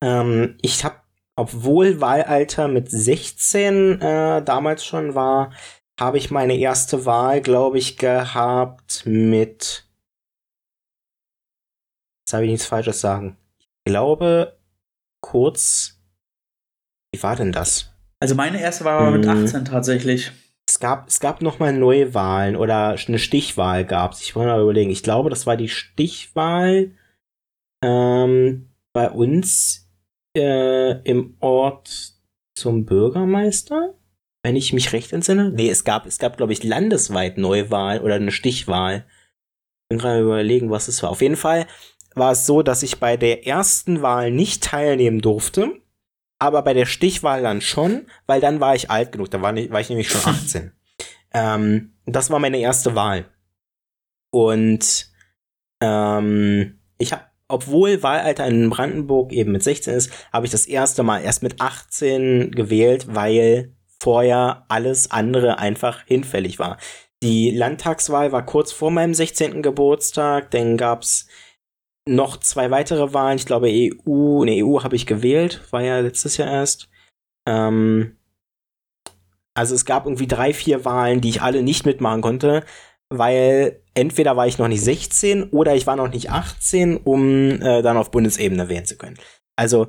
Ähm, ich habe, obwohl Wahlalter mit 16 äh, damals schon war, habe ich meine erste Wahl, glaube ich, gehabt mit. Jetzt habe ich nichts Falsches sagen. Ich glaube, kurz. Wie war denn das? Also meine erste war aber mit Mhm. 18 tatsächlich. Es gab, es gab noch mal Neuwahlen oder eine Stichwahl gab es. Ich wollte mal überlegen. Ich glaube, das war die Stichwahl ähm, bei uns äh, im Ort zum Bürgermeister, wenn ich mich recht entsinne. Nee, es gab, es gab, glaube ich, landesweit Neuwahl oder eine Stichwahl. Ich bin gerade überlegen, was es war. Auf jeden Fall war es so, dass ich bei der ersten Wahl nicht teilnehmen durfte, aber bei der Stichwahl dann schon, weil dann war ich alt genug, da war, nicht, war ich nämlich schon 18. ähm, das war meine erste Wahl. Und ähm, ich habe, obwohl Wahlalter in Brandenburg eben mit 16 ist, habe ich das erste Mal erst mit 18 gewählt, weil vorher alles andere einfach hinfällig war. Die Landtagswahl war kurz vor meinem 16. Geburtstag, dann gab's noch zwei weitere Wahlen. Ich glaube, EU, ne, EU habe ich gewählt, war ja letztes Jahr erst. Ähm, also es gab irgendwie drei, vier Wahlen, die ich alle nicht mitmachen konnte, weil entweder war ich noch nicht 16 oder ich war noch nicht 18, um äh, dann auf Bundesebene wählen zu können. Also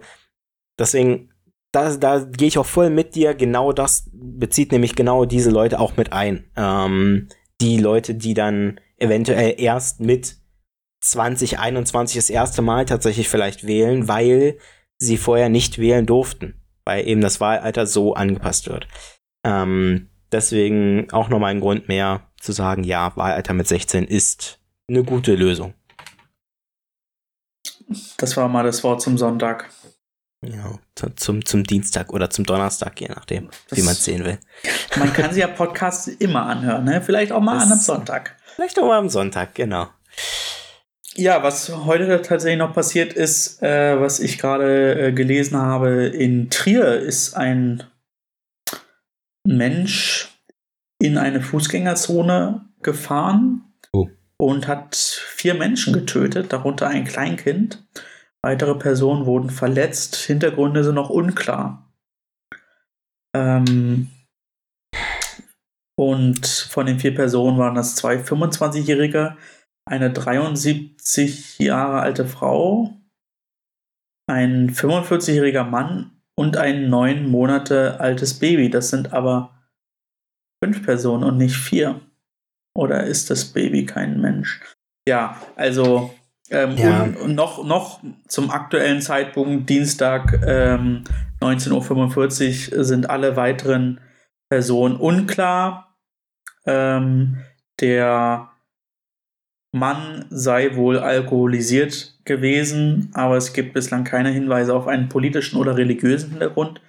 deswegen, da, da gehe ich auch voll mit dir. Genau das bezieht nämlich genau diese Leute auch mit ein. Ähm, die Leute, die dann eventuell erst mit 2021 das erste Mal tatsächlich vielleicht wählen, weil sie vorher nicht wählen durften, weil eben das Wahlalter so angepasst wird. Ähm, deswegen auch nochmal ein Grund mehr zu sagen, ja, Wahlalter mit 16 ist eine gute Lösung. Das war mal das Wort zum Sonntag. Ja, zu- zum, zum Dienstag oder zum Donnerstag, je nachdem, Das- wie man es sehen will. Man kann sich ja Podcasts immer anhören, ne? Vielleicht auch mal Das- an einem Sonntag. Vielleicht auch mal am Sonntag, genau. Ja, was heute tatsächlich noch passiert ist, äh, was ich gerade äh, gelesen habe, in Trier ist ein Mensch in eine Fußgängerzone gefahren Oh. und hat vier Menschen getötet, darunter ein Kleinkind. Weitere Personen wurden verletzt. Hintergründe sind noch unklar. Ähm, und von den vier Personen waren das zwei 25-Jährige, eine 73 Jahre alte Frau, ein 45-jähriger Mann und ein neun Monate altes Baby. Das sind aber fünf Personen und nicht vier. Oder ist das Baby kein Mensch? Ja, also ähm, Ja. Und, noch, noch zum aktuellen Zeitpunkt, Dienstag ähm, 19.45 Uhr, sind alle weiteren Personen unklar. Ähm, der Mann sei wohl alkoholisiert gewesen, aber es gibt bislang keine Hinweise auf einen politischen oder religiösen Hintergrund.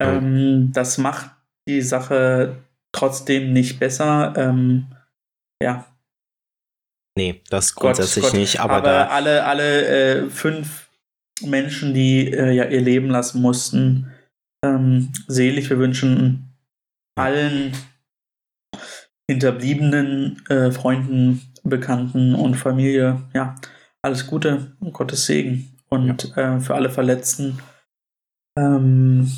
Ähm, das macht die Sache trotzdem nicht besser. Ähm, ja, Nee, das Gott, grundsätzlich Gott. nicht, aber, aber alle, alle äh, fünf Menschen, die äh, ja ihr Leben lassen mussten, ähm, selig. Wir wünschen allen Hinterbliebenen, äh, Freunden, Bekannten und Familie, ja, alles Gute und Gottes Segen. Und äh, für alle Verletzten ähm,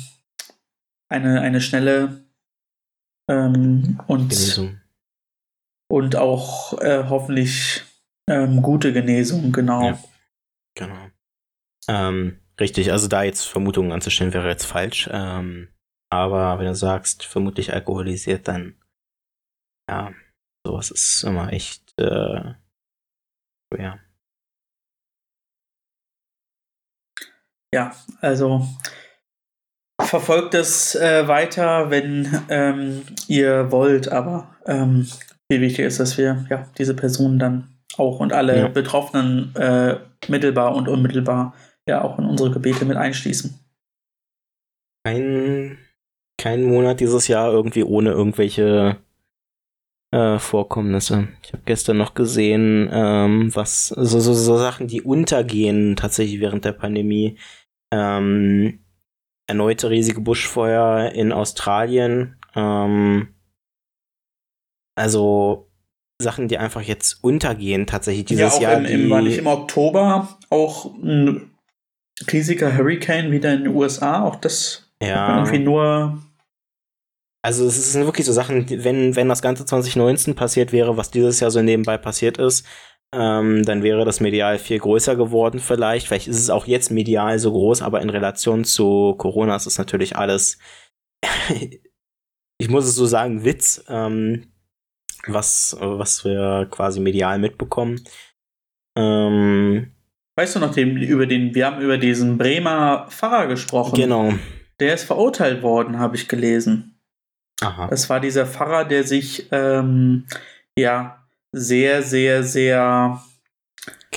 eine, eine schnelle ähm, und Genesung. und auch äh, hoffentlich ähm, gute Genesung, genau. Ja. Genau. Ähm, richtig, also da jetzt Vermutungen anzustellen wäre jetzt falsch. Ähm, aber wenn du sagst, vermutlich alkoholisiert, dann ja, sowas ist immer echt äh, schwer. Ja, also verfolgt es äh, weiter, wenn ähm, ihr wollt, aber ähm, viel wichtiger ist, dass wir ja diese Personen dann auch und alle Ja. Betroffenen äh, mittelbar und unmittelbar ja auch in unsere Gebete mit einschließen. Kein, kein Monat dieses Jahr irgendwie ohne irgendwelche äh, Vorkommnisse. Ich habe gestern noch gesehen, ähm, was so, so, so Sachen, die untergehen tatsächlich während der Pandemie. Ähm, erneute riesige Buschfeuer in Australien. Ähm, also Sachen, die einfach jetzt untergehen tatsächlich dieses ja, auch Jahr. im, im, war nicht im Oktober auch ein riesiger Hurricane wieder in den USA. Auch das ja. irgendwie nur Also es sind wirklich so Sachen, wenn, wenn das Ganze 2019 passiert wäre, was dieses Jahr so nebenbei passiert ist, ähm, dann wäre das medial viel größer geworden vielleicht. Vielleicht ist es auch jetzt medial so groß, aber in Relation zu Corona ist es natürlich alles, ich muss es so sagen, Witz, ähm, was, was wir quasi medial mitbekommen. Ähm, Weißt du noch, den, über den, wir haben über diesen Bremer Pfarrer gesprochen. genau. Der ist verurteilt worden, habe ich gelesen. Aha. Das war dieser Pfarrer, der sich ähm, ja sehr, sehr, sehr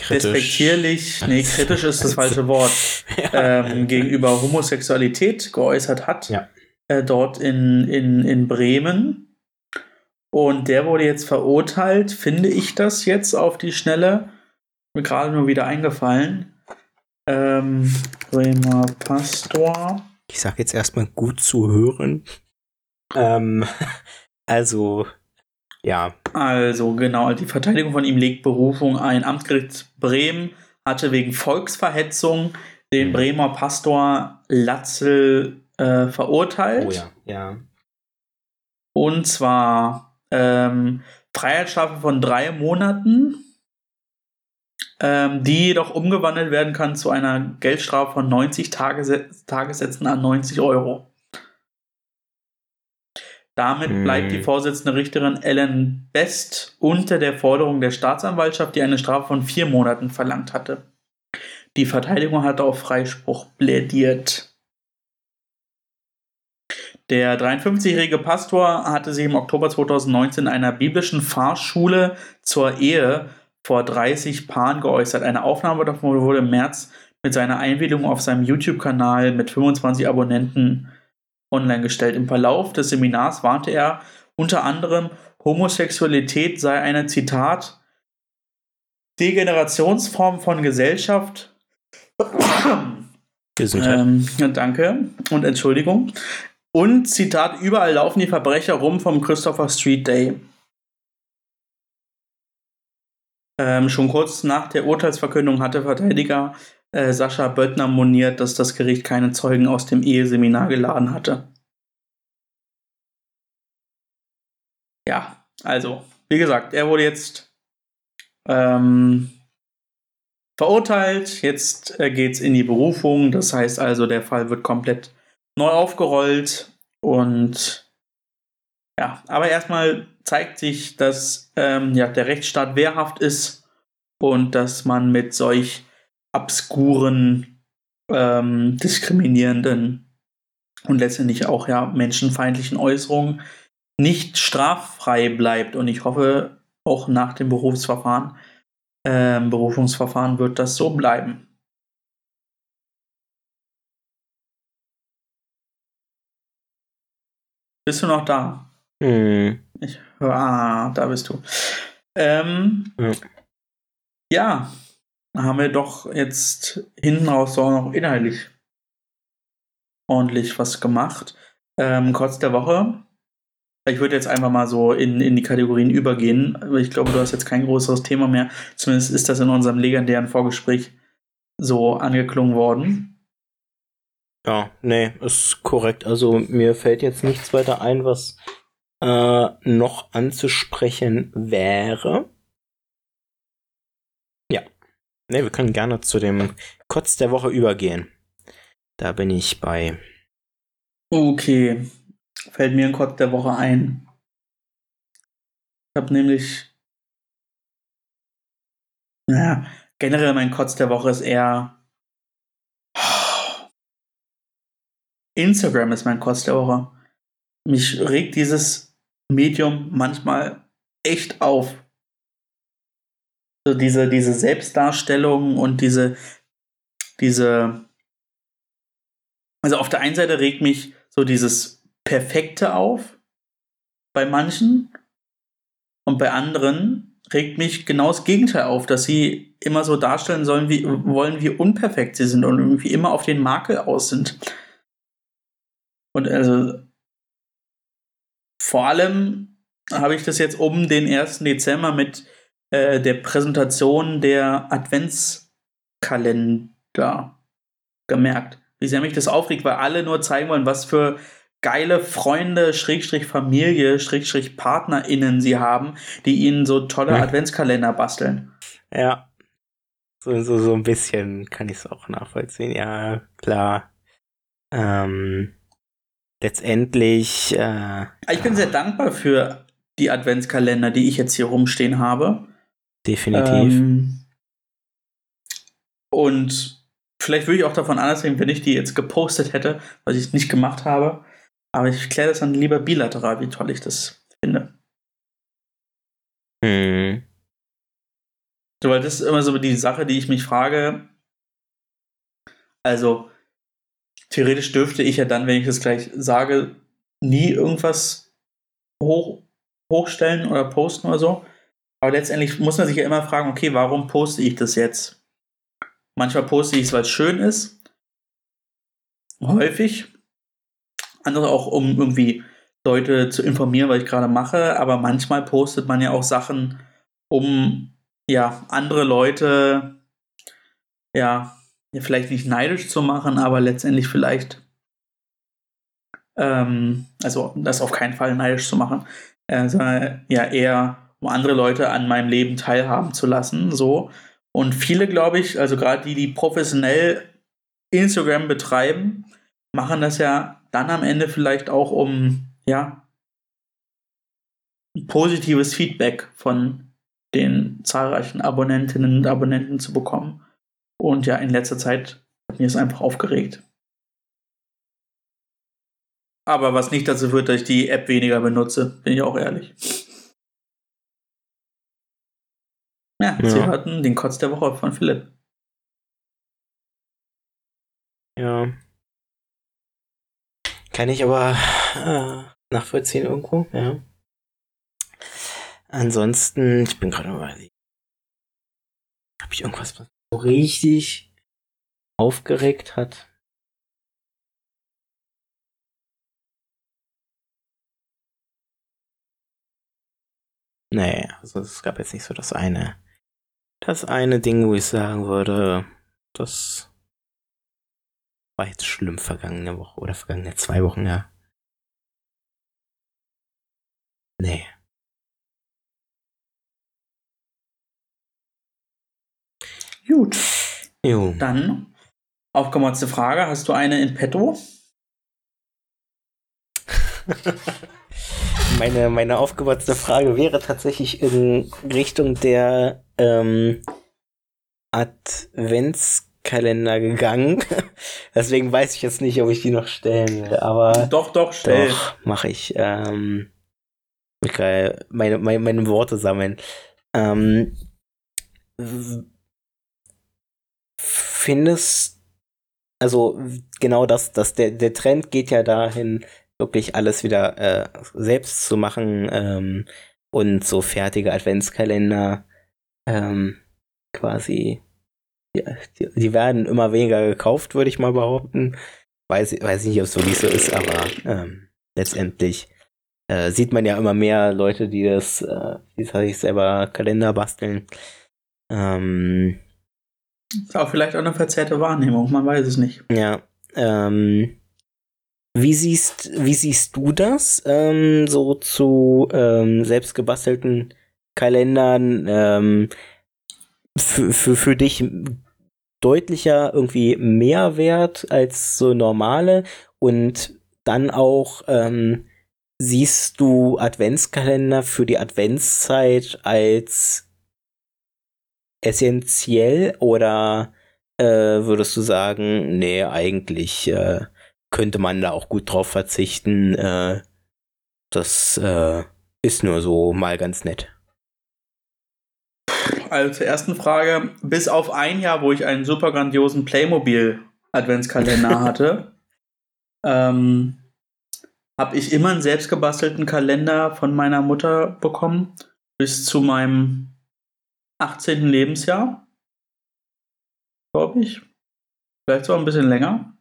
respektierlich, nee, kritisch ist das falsche Wort, ähm, gegenüber Homosexualität geäußert hat. Ja. Äh, dort in, in, in Bremen. Und der wurde jetzt verurteilt, finde ich das jetzt auf die Schnelle. Mir gerade nur wieder eingefallen. Ähm, Bremer Pastor. Ich sag jetzt erstmal gut zu hören. Ähm, also, ja, Also genau, die Verteidigung von ihm legt Berufung ein. Amtsgericht Bremen hatte wegen Volksverhetzung den Mhm. Bremer Pastor Latzel äh, verurteilt. oh ja, ja. Und zwar ähm, Freiheitsstrafe von drei Monaten, ähm, die jedoch umgewandelt werden kann zu einer Geldstrafe von 90 Tagese Tagessätzen an 90 Euro. Damit Hm. bleibt die Vorsitzende Richterin Ellen Best unter der Forderung der Staatsanwaltschaft, die eine Strafe von vier Monaten verlangt hatte. Die Verteidigung hatte auf Freispruch plädiert. Der 53-jährige Pastor hatte sich im Oktober 2019 in einer biblischen Fahrschule zur Ehe vor 30 Paaren geäußert. Eine Aufnahme davon wurde im März mit seiner Einwilligung auf seinem YouTube-Kanal mit 25 Abonnenten online gestellt. Im Verlauf des Seminars warnte er unter anderem, Homosexualität sei eine Zitat Degenerationsform von Gesellschaft. Gesundheit. Ähm, danke und Entschuldigung. Und Zitat, überall laufen die Verbrecher rum vom Christopher Street Day. Ähm, schon kurz nach der Urteilsverkündung hatte Verteidiger äh, Sascha Böttner moniert, dass das Gericht keine Zeugen aus dem Eheseminar geladen hatte. Ja, also, wie gesagt, er wurde jetzt ähm, verurteilt. Jetzt äh, geht es in die Berufung. Das heißt also, der Fall wird komplett neu aufgerollt. Und ja, aber erstmal zeigt sich, dass ähm, ja, der Rechtsstaat wehrhaft ist und dass man mit solch obskuren, ähm, diskriminierenden und letztendlich auch ja menschenfeindlichen Äußerungen nicht straffrei bleibt. Und ich hoffe, auch nach dem Berufsverfahren, äh, Berufungsverfahren wird das so bleiben. Bist du noch da? Hm. Ich, ah, da bist du. Ähm, Ja. ja, haben wir doch jetzt hinten raus auch noch inhaltlich ordentlich was gemacht. Ähm, kurz der Woche. Ich würde jetzt einfach mal so in, in die Kategorien übergehen, ich glaube, du hast jetzt kein größeres Thema mehr. Zumindest ist das in unserem legendären Vorgespräch so angeklungen worden. Ja, nee, ist korrekt. Also mir fällt jetzt nichts weiter ein, was äh, noch anzusprechen wäre. Ja. Nee, wir können gerne zu dem Kotz der Woche übergehen. Da bin ich bei. Okay, fällt mir ein Kotz der Woche ein. Ich habe nämlich. Naja, generell mein Kotz der Woche ist eher. Instagram ist mein Kotz der Woche. Mich regt dieses Medium manchmal echt auf. So diese, diese Selbstdarstellung und diese, diese. Also auf der einen Seite regt mich so dieses Perfekte auf bei manchen und bei anderen regt mich genau das Gegenteil auf, dass sie immer so darstellen sollen, wie wollen, wie unperfekt sie sind und irgendwie immer auf den Makel aus sind. Und also vor allem habe ich das jetzt um den 1. Dezember mit äh, der Präsentation der Adventskalender gemerkt. Wie sehr mich das aufregt, weil alle nur zeigen wollen, was für geile Freunde, Schrägstrich Familie, Schrägstrich PartnerInnen sie haben, die ihnen so tolle Ja. Adventskalender basteln. Ja. So, so, so ein bisschen kann ich es auch nachvollziehen. Ja, klar. Ähm, letztendlich, äh, Ich bin sehr dankbar für die Adventskalender, die ich jetzt hier rumstehen habe. Definitiv. Ähm, und vielleicht würde ich auch davon anders reden, wenn ich die jetzt gepostet hätte, was ich nicht gemacht habe. Aber ich kläre das dann lieber bilateral, wie toll ich das finde. Hm. So, weil das ist immer so die Sache, die ich mich frage. Also, theoretisch dürfte ich ja dann, wenn ich das gleich sage, nie irgendwas hoch, hochstellen oder posten oder so. Aber letztendlich muss man sich ja immer fragen, okay, warum poste ich das jetzt? Manchmal poste ich es, weil es schön ist. Häufig. Andere auch, um irgendwie Leute zu informieren, was ich gerade mache. Aber manchmal postet man ja auch Sachen, um ja, andere Leute ja, vielleicht nicht neidisch zu machen, aber letztendlich vielleicht, ähm, also das auf keinen Fall neidisch zu machen, äh, sondern ja eher, um andere Leute an meinem Leben teilhaben zu lassen, so. Und viele, glaube ich, also gerade die, die professionell Instagram betreiben, machen das ja dann am Ende vielleicht auch, um, ja, positives Feedback von den zahlreichen Abonnentinnen und Abonnenten zu bekommen. Und ja, in letzter Zeit hat mir es einfach aufgeregt. Aber was nicht dazu führt, dass ich die App weniger benutze, bin ich auch ehrlich. Ja, ja, Sie hatten den Kotz der Woche von Philipp. Ja. Kann ich aber äh, nachvollziehen irgendwo, ja. Ansonsten, ich bin gerade überlegen. Habe ich irgendwas, was so richtig aufgeregt hat? Nee, also es gab jetzt nicht so das eine das eine Ding, wo ich sagen würde, das war jetzt schlimm vergangene Woche oder vergangene zwei Wochen, ja. Nee. Gut. Jo. Dann, aufgemotzte Frage, hast du eine in petto? meine, meine aufgewatzte Frage wäre tatsächlich in Richtung der ähm, Adventskalender gegangen. Deswegen weiß ich jetzt nicht, ob ich die noch stellen will, aber. Doch, doch, stell. Doch, mache ich. Ähm, ich kann meine, meine, meine Worte sammeln. Ähm, findest also genau das, dass der, der Trend geht ja dahin, wirklich alles wieder äh, selbst zu machen ähm, und so fertige Adventskalender ähm, quasi, die, die, werden immer weniger gekauft, würde ich mal behaupten. Weiß, weiß nicht, ob es wirklich so ist, aber ähm, letztendlich äh, sieht man ja immer mehr Leute, die das, äh, die sich selber Kalender basteln. Ähm, ist auch vielleicht auch eine verzerrte Wahrnehmung, man weiß es nicht. Ja. Ähm, wie siehst, wie siehst du das? Ähm, so zu ähm, selbstgebastelten Kalendern ähm, für, für, für dich deutlicher irgendwie Mehrwert als so normale und dann auch ähm, siehst du Adventskalender für die Adventszeit als essentiell oder äh, würdest du sagen, nee, eigentlich äh, könnte man da auch gut drauf verzichten. Äh, das äh, ist nur so mal ganz nett. Also zur ersten Frage, bis auf ein Jahr, wo ich einen super grandiosen Playmobil Adventskalender hatte, ähm, habe ich immer einen selbstgebastelten Kalender von meiner Mutter bekommen, bis zu meinem 18. Lebensjahr. Glaube ich. Vielleicht sogar ein bisschen länger.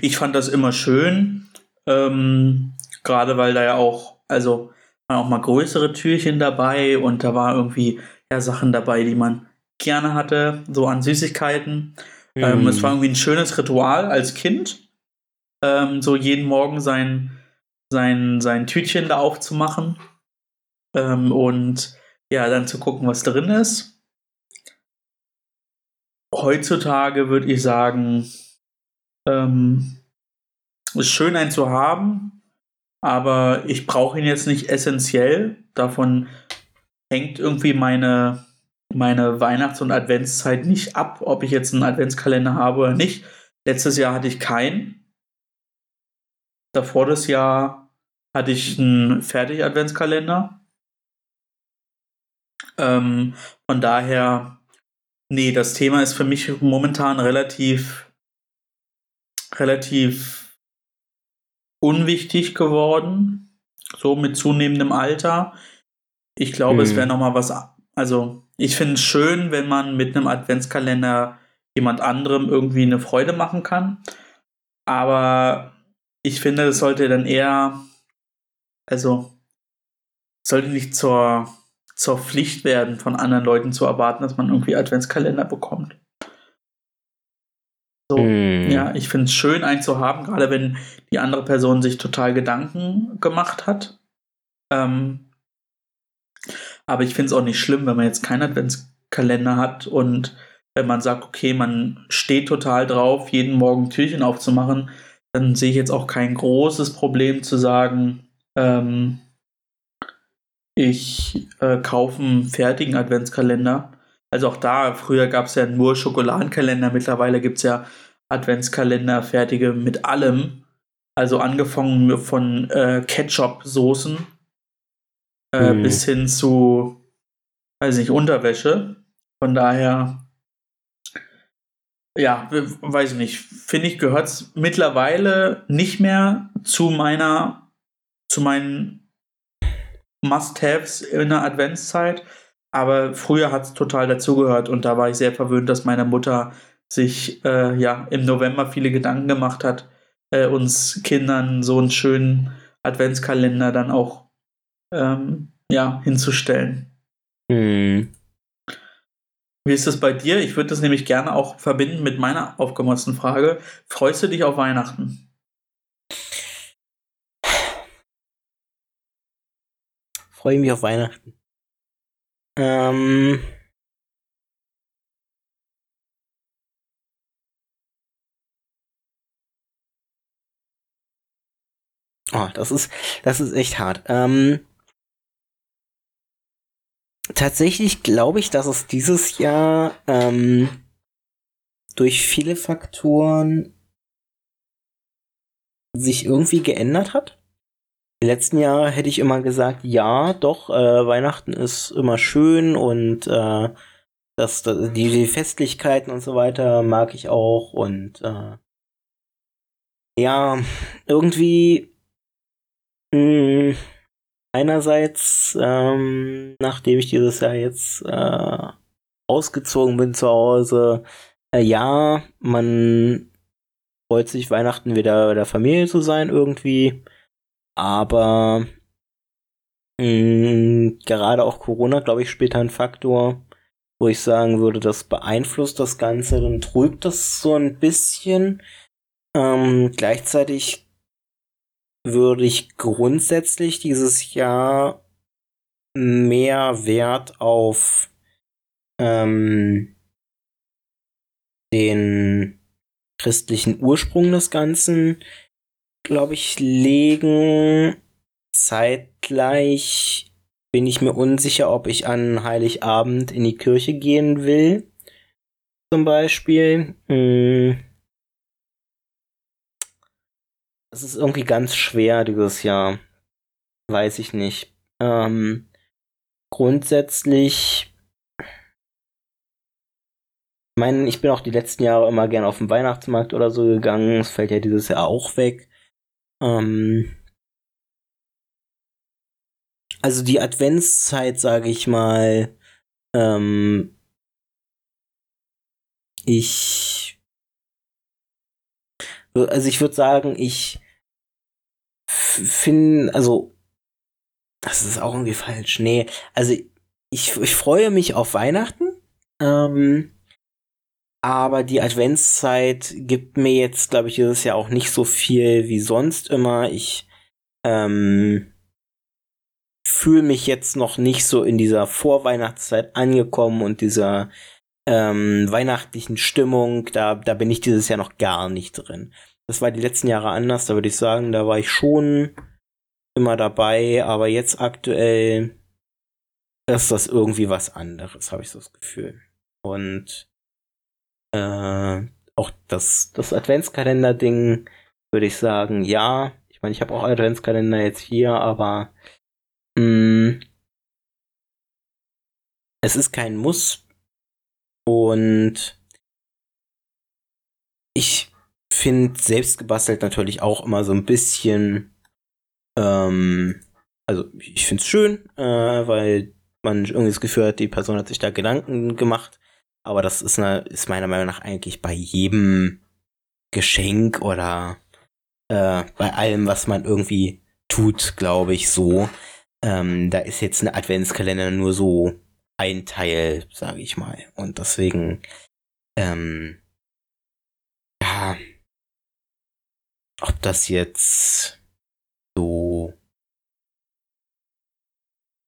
Ich fand das immer schön, ähm, gerade weil da ja auch, also waren auch mal größere Türchen dabei und da war irgendwie ja Sachen dabei, die man gerne hatte, so an Süßigkeiten. Mm. Ähm, es war irgendwie ein schönes Ritual als Kind, ähm, so jeden Morgen sein, sein, sein Tütchen da aufzumachen ähm, und ja, dann zu gucken, was drin ist. Heutzutage würde ich sagen, ähm, ist schön, einen zu haben, aber ich brauche ihn jetzt nicht essentiell. Davon hängt irgendwie meine, meine Weihnachts- und Adventszeit nicht ab, ob ich jetzt einen Adventskalender habe oder nicht. Letztes Jahr hatte ich keinen. Davor das Jahr hatte ich einen Fertig-Adventskalender. Ähm, von daher, nee, das Thema ist für mich momentan relativ relativ unwichtig geworden, so mit zunehmendem Alter. Ich glaube, hm. es wäre nochmal was, also ich finde es schön, wenn man mit einem Adventskalender jemand anderem irgendwie eine Freude machen kann. Aber ich finde, es sollte dann eher, also sollte nicht zur, zur Pflicht werden, von anderen Leuten zu erwarten, dass man irgendwie Adventskalender bekommt. So, mm. ja, ich finde es schön, einen zu haben, gerade wenn die andere Person sich total Gedanken gemacht hat. Ähm, aber ich finde es auch nicht schlimm, wenn man jetzt keinen Adventskalender hat und wenn man sagt, okay, man steht total drauf, jeden Morgen Türchen aufzumachen, dann sehe ich jetzt auch kein großes Problem zu sagen, ähm, ich äh, kaufe einen fertigen Adventskalender also auch da, früher gab es ja nur Schokoladenkalender, mittlerweile gibt es ja Adventskalender, fertige mit allem. Also angefangen von äh, Ketchup-Soßen äh, mhm. bis hin zu, weiß nicht, Unterwäsche. Von daher, ja, weiß ich nicht, finde ich, gehört es mittlerweile nicht mehr zu meiner, zu meinen Must-Haves in der Adventszeit. Aber früher hat es total dazugehört und da war ich sehr verwöhnt, dass meine Mutter sich äh, ja im November viele Gedanken gemacht hat, äh, uns Kindern so einen schönen Adventskalender dann auch ähm, ja, hinzustellen. Hm. Wie ist das bei dir? Ich würde das nämlich gerne auch verbinden mit meiner aufgemotzten Frage. Freust du dich auf Weihnachten? Freue mich auf Weihnachten. Ähm. Oh, das ist, das ist echt hart. Ähm, tatsächlich glaube ich, dass es dieses Jahr ähm, durch viele Faktoren sich irgendwie geändert hat. Die letzten Jahre hätte ich immer gesagt, ja, doch, äh, Weihnachten ist immer schön und äh, das, das, die, Festlichkeiten und so weiter mag ich auch und äh, ja, irgendwie mh, einerseits, ähm, nachdem ich dieses Jahr jetzt äh, ausgezogen bin zu Hause, äh, ja, man freut sich Weihnachten wieder bei der Familie zu sein irgendwie, aber mh, gerade auch Corona, glaube ich, spielt ein Faktor, wo ich sagen würde, das beeinflusst das Ganze, dann trübt das so ein bisschen. Ähm, gleichzeitig würde ich grundsätzlich dieses Jahr mehr Wert auf ähm, den christlichen Ursprung des Ganzen, glaube ich, legen. Zeitgleich bin ich mir unsicher, ob ich an Heiligabend in die Kirche gehen will. Zum Beispiel. Hm es ist irgendwie ganz schwer dieses Jahr. Weiß ich nicht. Ähm, grundsätzlich. Ich meine, ich bin auch die letzten Jahre immer gern auf den Weihnachtsmarkt oder so gegangen. Es fällt ja dieses Jahr auch weg. Ähm, also die Adventszeit, sage ich mal, ähm, ich also ich würde sagen, ich finde, also, das ist auch irgendwie falsch. Nee, also ich, ich freue mich auf Weihnachten. Ähm, aber die Adventszeit gibt mir jetzt, glaube ich, dieses Jahr auch nicht so viel wie sonst immer. Ich ähm, fühle mich jetzt noch nicht so in dieser Vorweihnachtszeit angekommen und dieser ähm, weihnachtlichen Stimmung, da, da bin ich dieses Jahr noch gar nicht drin. Das war die letzten Jahre anders, da würde ich sagen, da war ich schon immer dabei, aber jetzt aktuell ist das irgendwie was anderes, habe ich so das Gefühl. Und äh, auch das, das Adventskalender-Ding würde ich sagen, ja. Ich meine, ich habe auch Adventskalender jetzt hier, aber mh, mm, es ist kein Muss, und ich finde selbst gebastelt natürlich auch immer so ein bisschen, ähm, also ich finde es schön, äh, weil man irgendwie das Gefühl hat, die Person hat sich da Gedanken gemacht. Aber das ist, eine, ist meiner Meinung nach eigentlich bei jedem Geschenk oder äh, bei allem, was man irgendwie tut, glaube ich, so. Ähm, da ist jetzt ein Adventskalender nur so ein Teil, sage ich mal. Und deswegen, ähm, ja, ob das jetzt so,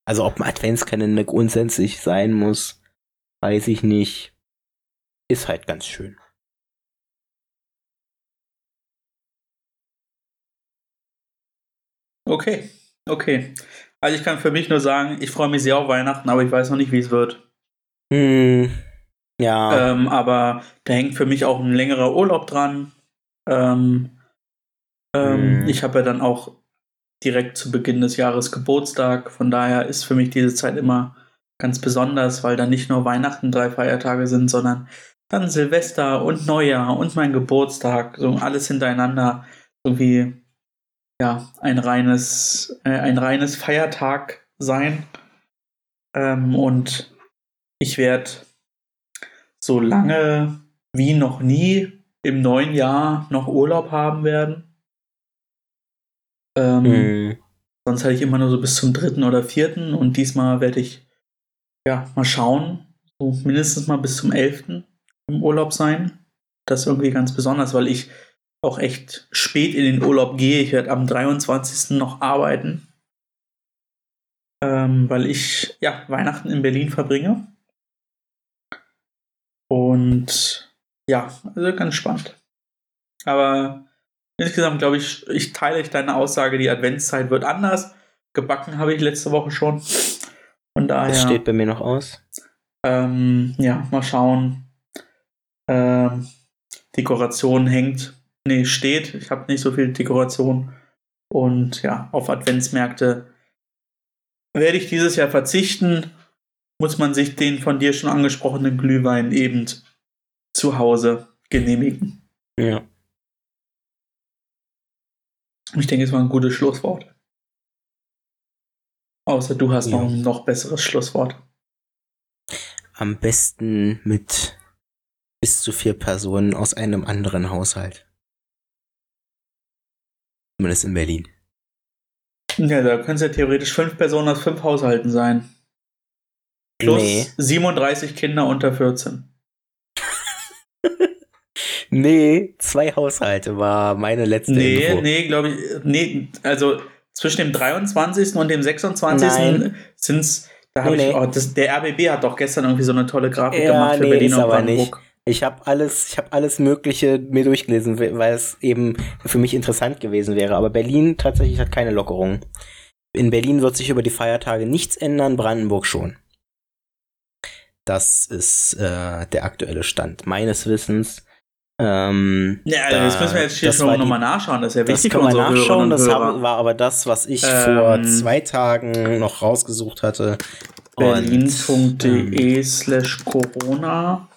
also ob ein Adventskalender grundsätzlich sein muss, weiß ich nicht. Ist halt ganz schön. Okay, okay. Also ich kann für mich nur sagen, ich freue mich sehr auf Weihnachten, aber ich weiß noch nicht, wie es wird. Hm, ja. Ähm, aber da hängt für mich auch ein längerer Urlaub dran. Ähm, ähm, hm. Ich habe ja dann auch direkt zu Beginn des Jahres Geburtstag. Von daher ist für mich diese Zeit immer ganz besonders, weil da nicht nur Weihnachten drei Feiertage sind, sondern dann Silvester und Neujahr und mein Geburtstag, so alles hintereinander. Irgendwie ja, ein reines, äh, ein reines Feiertag sein. Ähm, und ich werde so lange wie noch nie im neuen Jahr noch Urlaub haben werden. Ähm, mhm. Sonst hatte ich immer nur so bis zum dritten oder vierten und diesmal werde ich ja mal schauen, so mindestens mal bis zum elften im Urlaub sein. Das ist irgendwie ganz besonders, weil ich auch echt spät in den Urlaub gehe. Ich werde am 23. noch arbeiten, ähm, weil ich ja Weihnachten in Berlin verbringe. Und ja, also ganz spannend. Aber insgesamt glaube ich, ich teile ich deine Aussage, die Adventszeit wird anders. Gebacken habe ich letzte Woche schon. Von daher. Das steht bei mir noch aus. Ähm, ja, mal schauen. Ähm, Dekoration hängt, nee, steht. Ich habe nicht so viel Dekoration. Und ja, auf Adventsmärkte werde ich dieses Jahr verzichten. Muss man sich den von dir schon angesprochenen Glühwein eben zu Hause genehmigen. Ja. Ich denke, es war ein gutes Schlusswort. Außer du hast Ja. noch ein noch besseres Schlusswort. Am besten mit bis zu vier Personen aus einem anderen Haushalt. Zumindest in Berlin. Ja, da können es ja theoretisch fünf Personen aus fünf Haushalten sein. Plus Nee. 37 Kinder unter 14. Nee, zwei Haushalte war meine letzte Nee, Info. nee, glaube ich. Nee, also zwischen dem 23. und dem 26. Nein. sind es. Da Nee, ich. Oh, das, der RBB hat doch gestern irgendwie so eine tolle Grafik Ja, gemacht für nee, Berlin und Brandenburg. Ich habe alles, ich habe alles Mögliche mir durchgelesen, weil es eben für mich interessant gewesen wäre. Aber Berlin tatsächlich hat keine Lockerung. In Berlin wird sich über die Feiertage nichts ändern, Brandenburg schon. Das ist äh, der aktuelle Stand meines Wissens. Ähm, Ja, da- das müssen wir jetzt hier das schon nochmal nachschauen. Das ist ja das wichtig für man unsere nachschauen. Das Hörer. hab, war aber das, was ich Ähm, vor zwei Tagen noch rausgesucht hatte. Berlin.de ähm, slash Corona.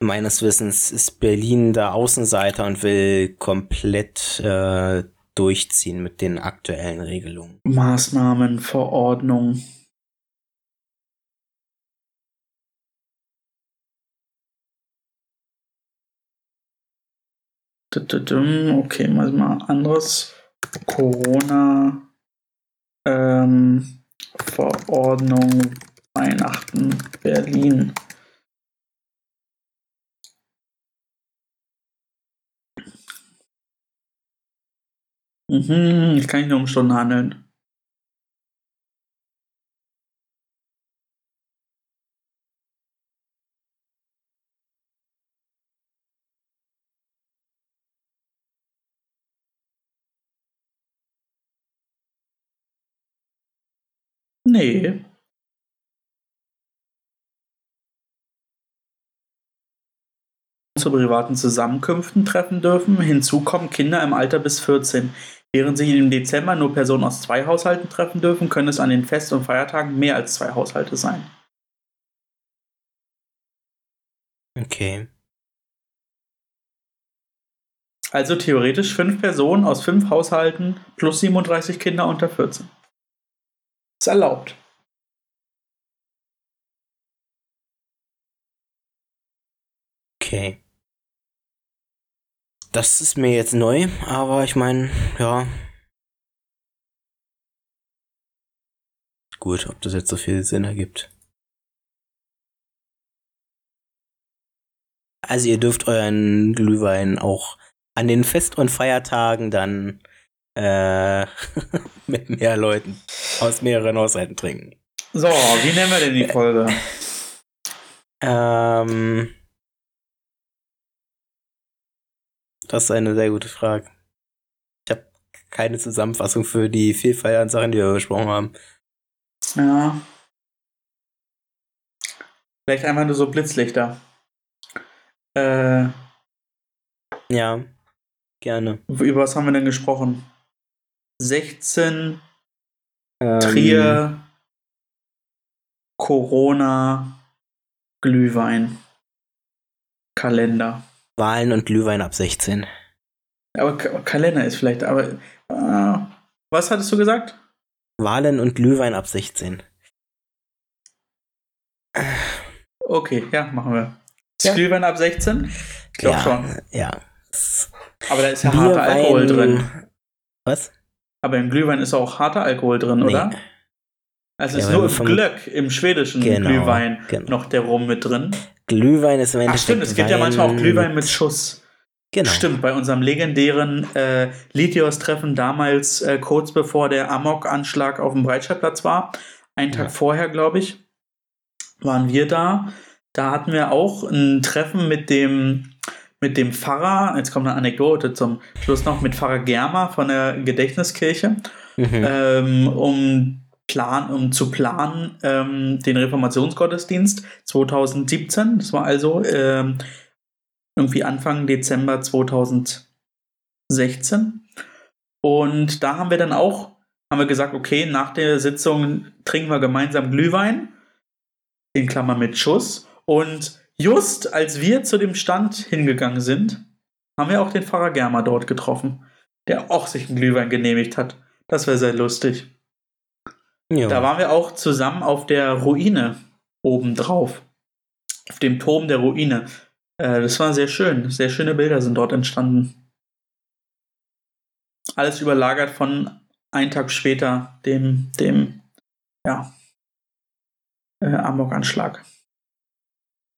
meines Wissens ist Berlin da Außenseiter und will komplett äh, durchziehen mit den aktuellen Regelungen. Maßnahmen, Verordnung. Okay, mal mal anderes. Corona ähm, Verordnung Weihnachten Berlin. Mhm, ich kann nicht nur um Stunden handeln. Nee. zu privaten Zusammenkünften treffen dürfen. Hinzu kommen Kinder im Alter bis 14. Während sich im Dezember nur Personen aus zwei Haushalten treffen dürfen, können es an den Fest- und Feiertagen mehr als zwei Haushalte sein. Okay. Also theoretisch fünf Personen aus fünf Haushalten plus 37 Kinder unter 14. Ist erlaubt. Okay. Das ist mir jetzt neu, aber ich meine, ja. Gut, ob das jetzt so viel Sinn ergibt. Also ihr dürft euren Glühwein auch an den Fest- und Feiertagen dann äh, mit mehr Leuten aus mehreren Haushalten trinken. So, wie nennen wir denn die Folge? Ähm, das ist eine sehr gute Frage. Ich habe keine Zusammenfassung für die Vielfalt an Sachen, die wir besprochen haben. Ja. Vielleicht einfach nur so Blitzlichter. Äh, Ja, gerne. über was haben wir denn gesprochen? 16, Ähm, Trier, Corona, Glühwein, Kalender. Wahlen und Glühwein ab 16. Aber Ka Kalender ist vielleicht, aber. Äh, was hattest du gesagt? Wahlen und Glühwein ab 16. Okay, ja, machen wir. Ja. Glühwein ab 16? Ich glaube ja, schon. Ja. Aber da ist ja harter Alkohol drin. Was? Aber im Glühwein ist auch harter Alkohol drin, Nee. oder? Also Ja, ist nur im Glöck, im schwedischen Genau, Glühwein genau. noch der Rum mit drin. Glühwein ist im Ach Endeffekt stimmt, es gibt ja manchmal auch Glühwein mit Schuss. Genau. Stimmt, bei unserem legendären äh, Lithios-Treffen damals, äh, kurz bevor der Amok-Anschlag auf dem Breitscheidplatz war, einen Tag Ja. vorher, glaube ich, waren wir da. Da hatten wir auch ein Treffen mit dem, mit dem Pfarrer, jetzt kommt eine Anekdote zum Schluss noch, mit Pfarrer Germer von der Gedächtniskirche, Mhm. ähm, um, plan, um zu planen ähm, den Reformationsgottesdienst 2017. Das war also ähm, irgendwie Anfang Dezember 2016. Und da haben wir dann auch, haben wir gesagt, okay, nach der Sitzung trinken wir gemeinsam Glühwein, in Klammern mit Schuss. Und just als wir zu dem Stand hingegangen sind, haben wir auch den Pfarrer Germer dort getroffen, der auch sich einen Glühwein genehmigt hat. Das wäre sehr lustig. ja. Da waren wir auch zusammen auf der Ruine oben drauf. Auf dem Turm der Ruine. Äh, das war sehr schön. Sehr schöne Bilder sind dort entstanden. Alles überlagert von einen Tag später, dem, dem, ja, äh, Amok-Anschlag.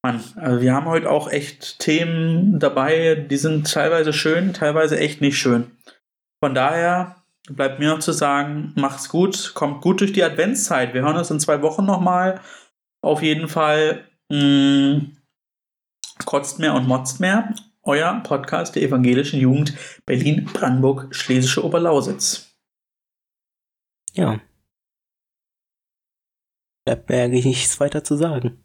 Mann, also wir haben heute auch echt Themen dabei, die sind teilweise schön, teilweise echt nicht schön. Von daher bleibt mir noch zu sagen, macht's gut, kommt gut durch die Adventszeit. Wir hören uns in zwei Wochen nochmal. Auf jeden Fall mh, kotzt mehr und motzt mehr. Euer Podcast der evangelischen Jugend Berlin, Brandenburg, Schlesische Oberlausitz. ja. Bleibt mir eigentlich nichts weiter zu sagen.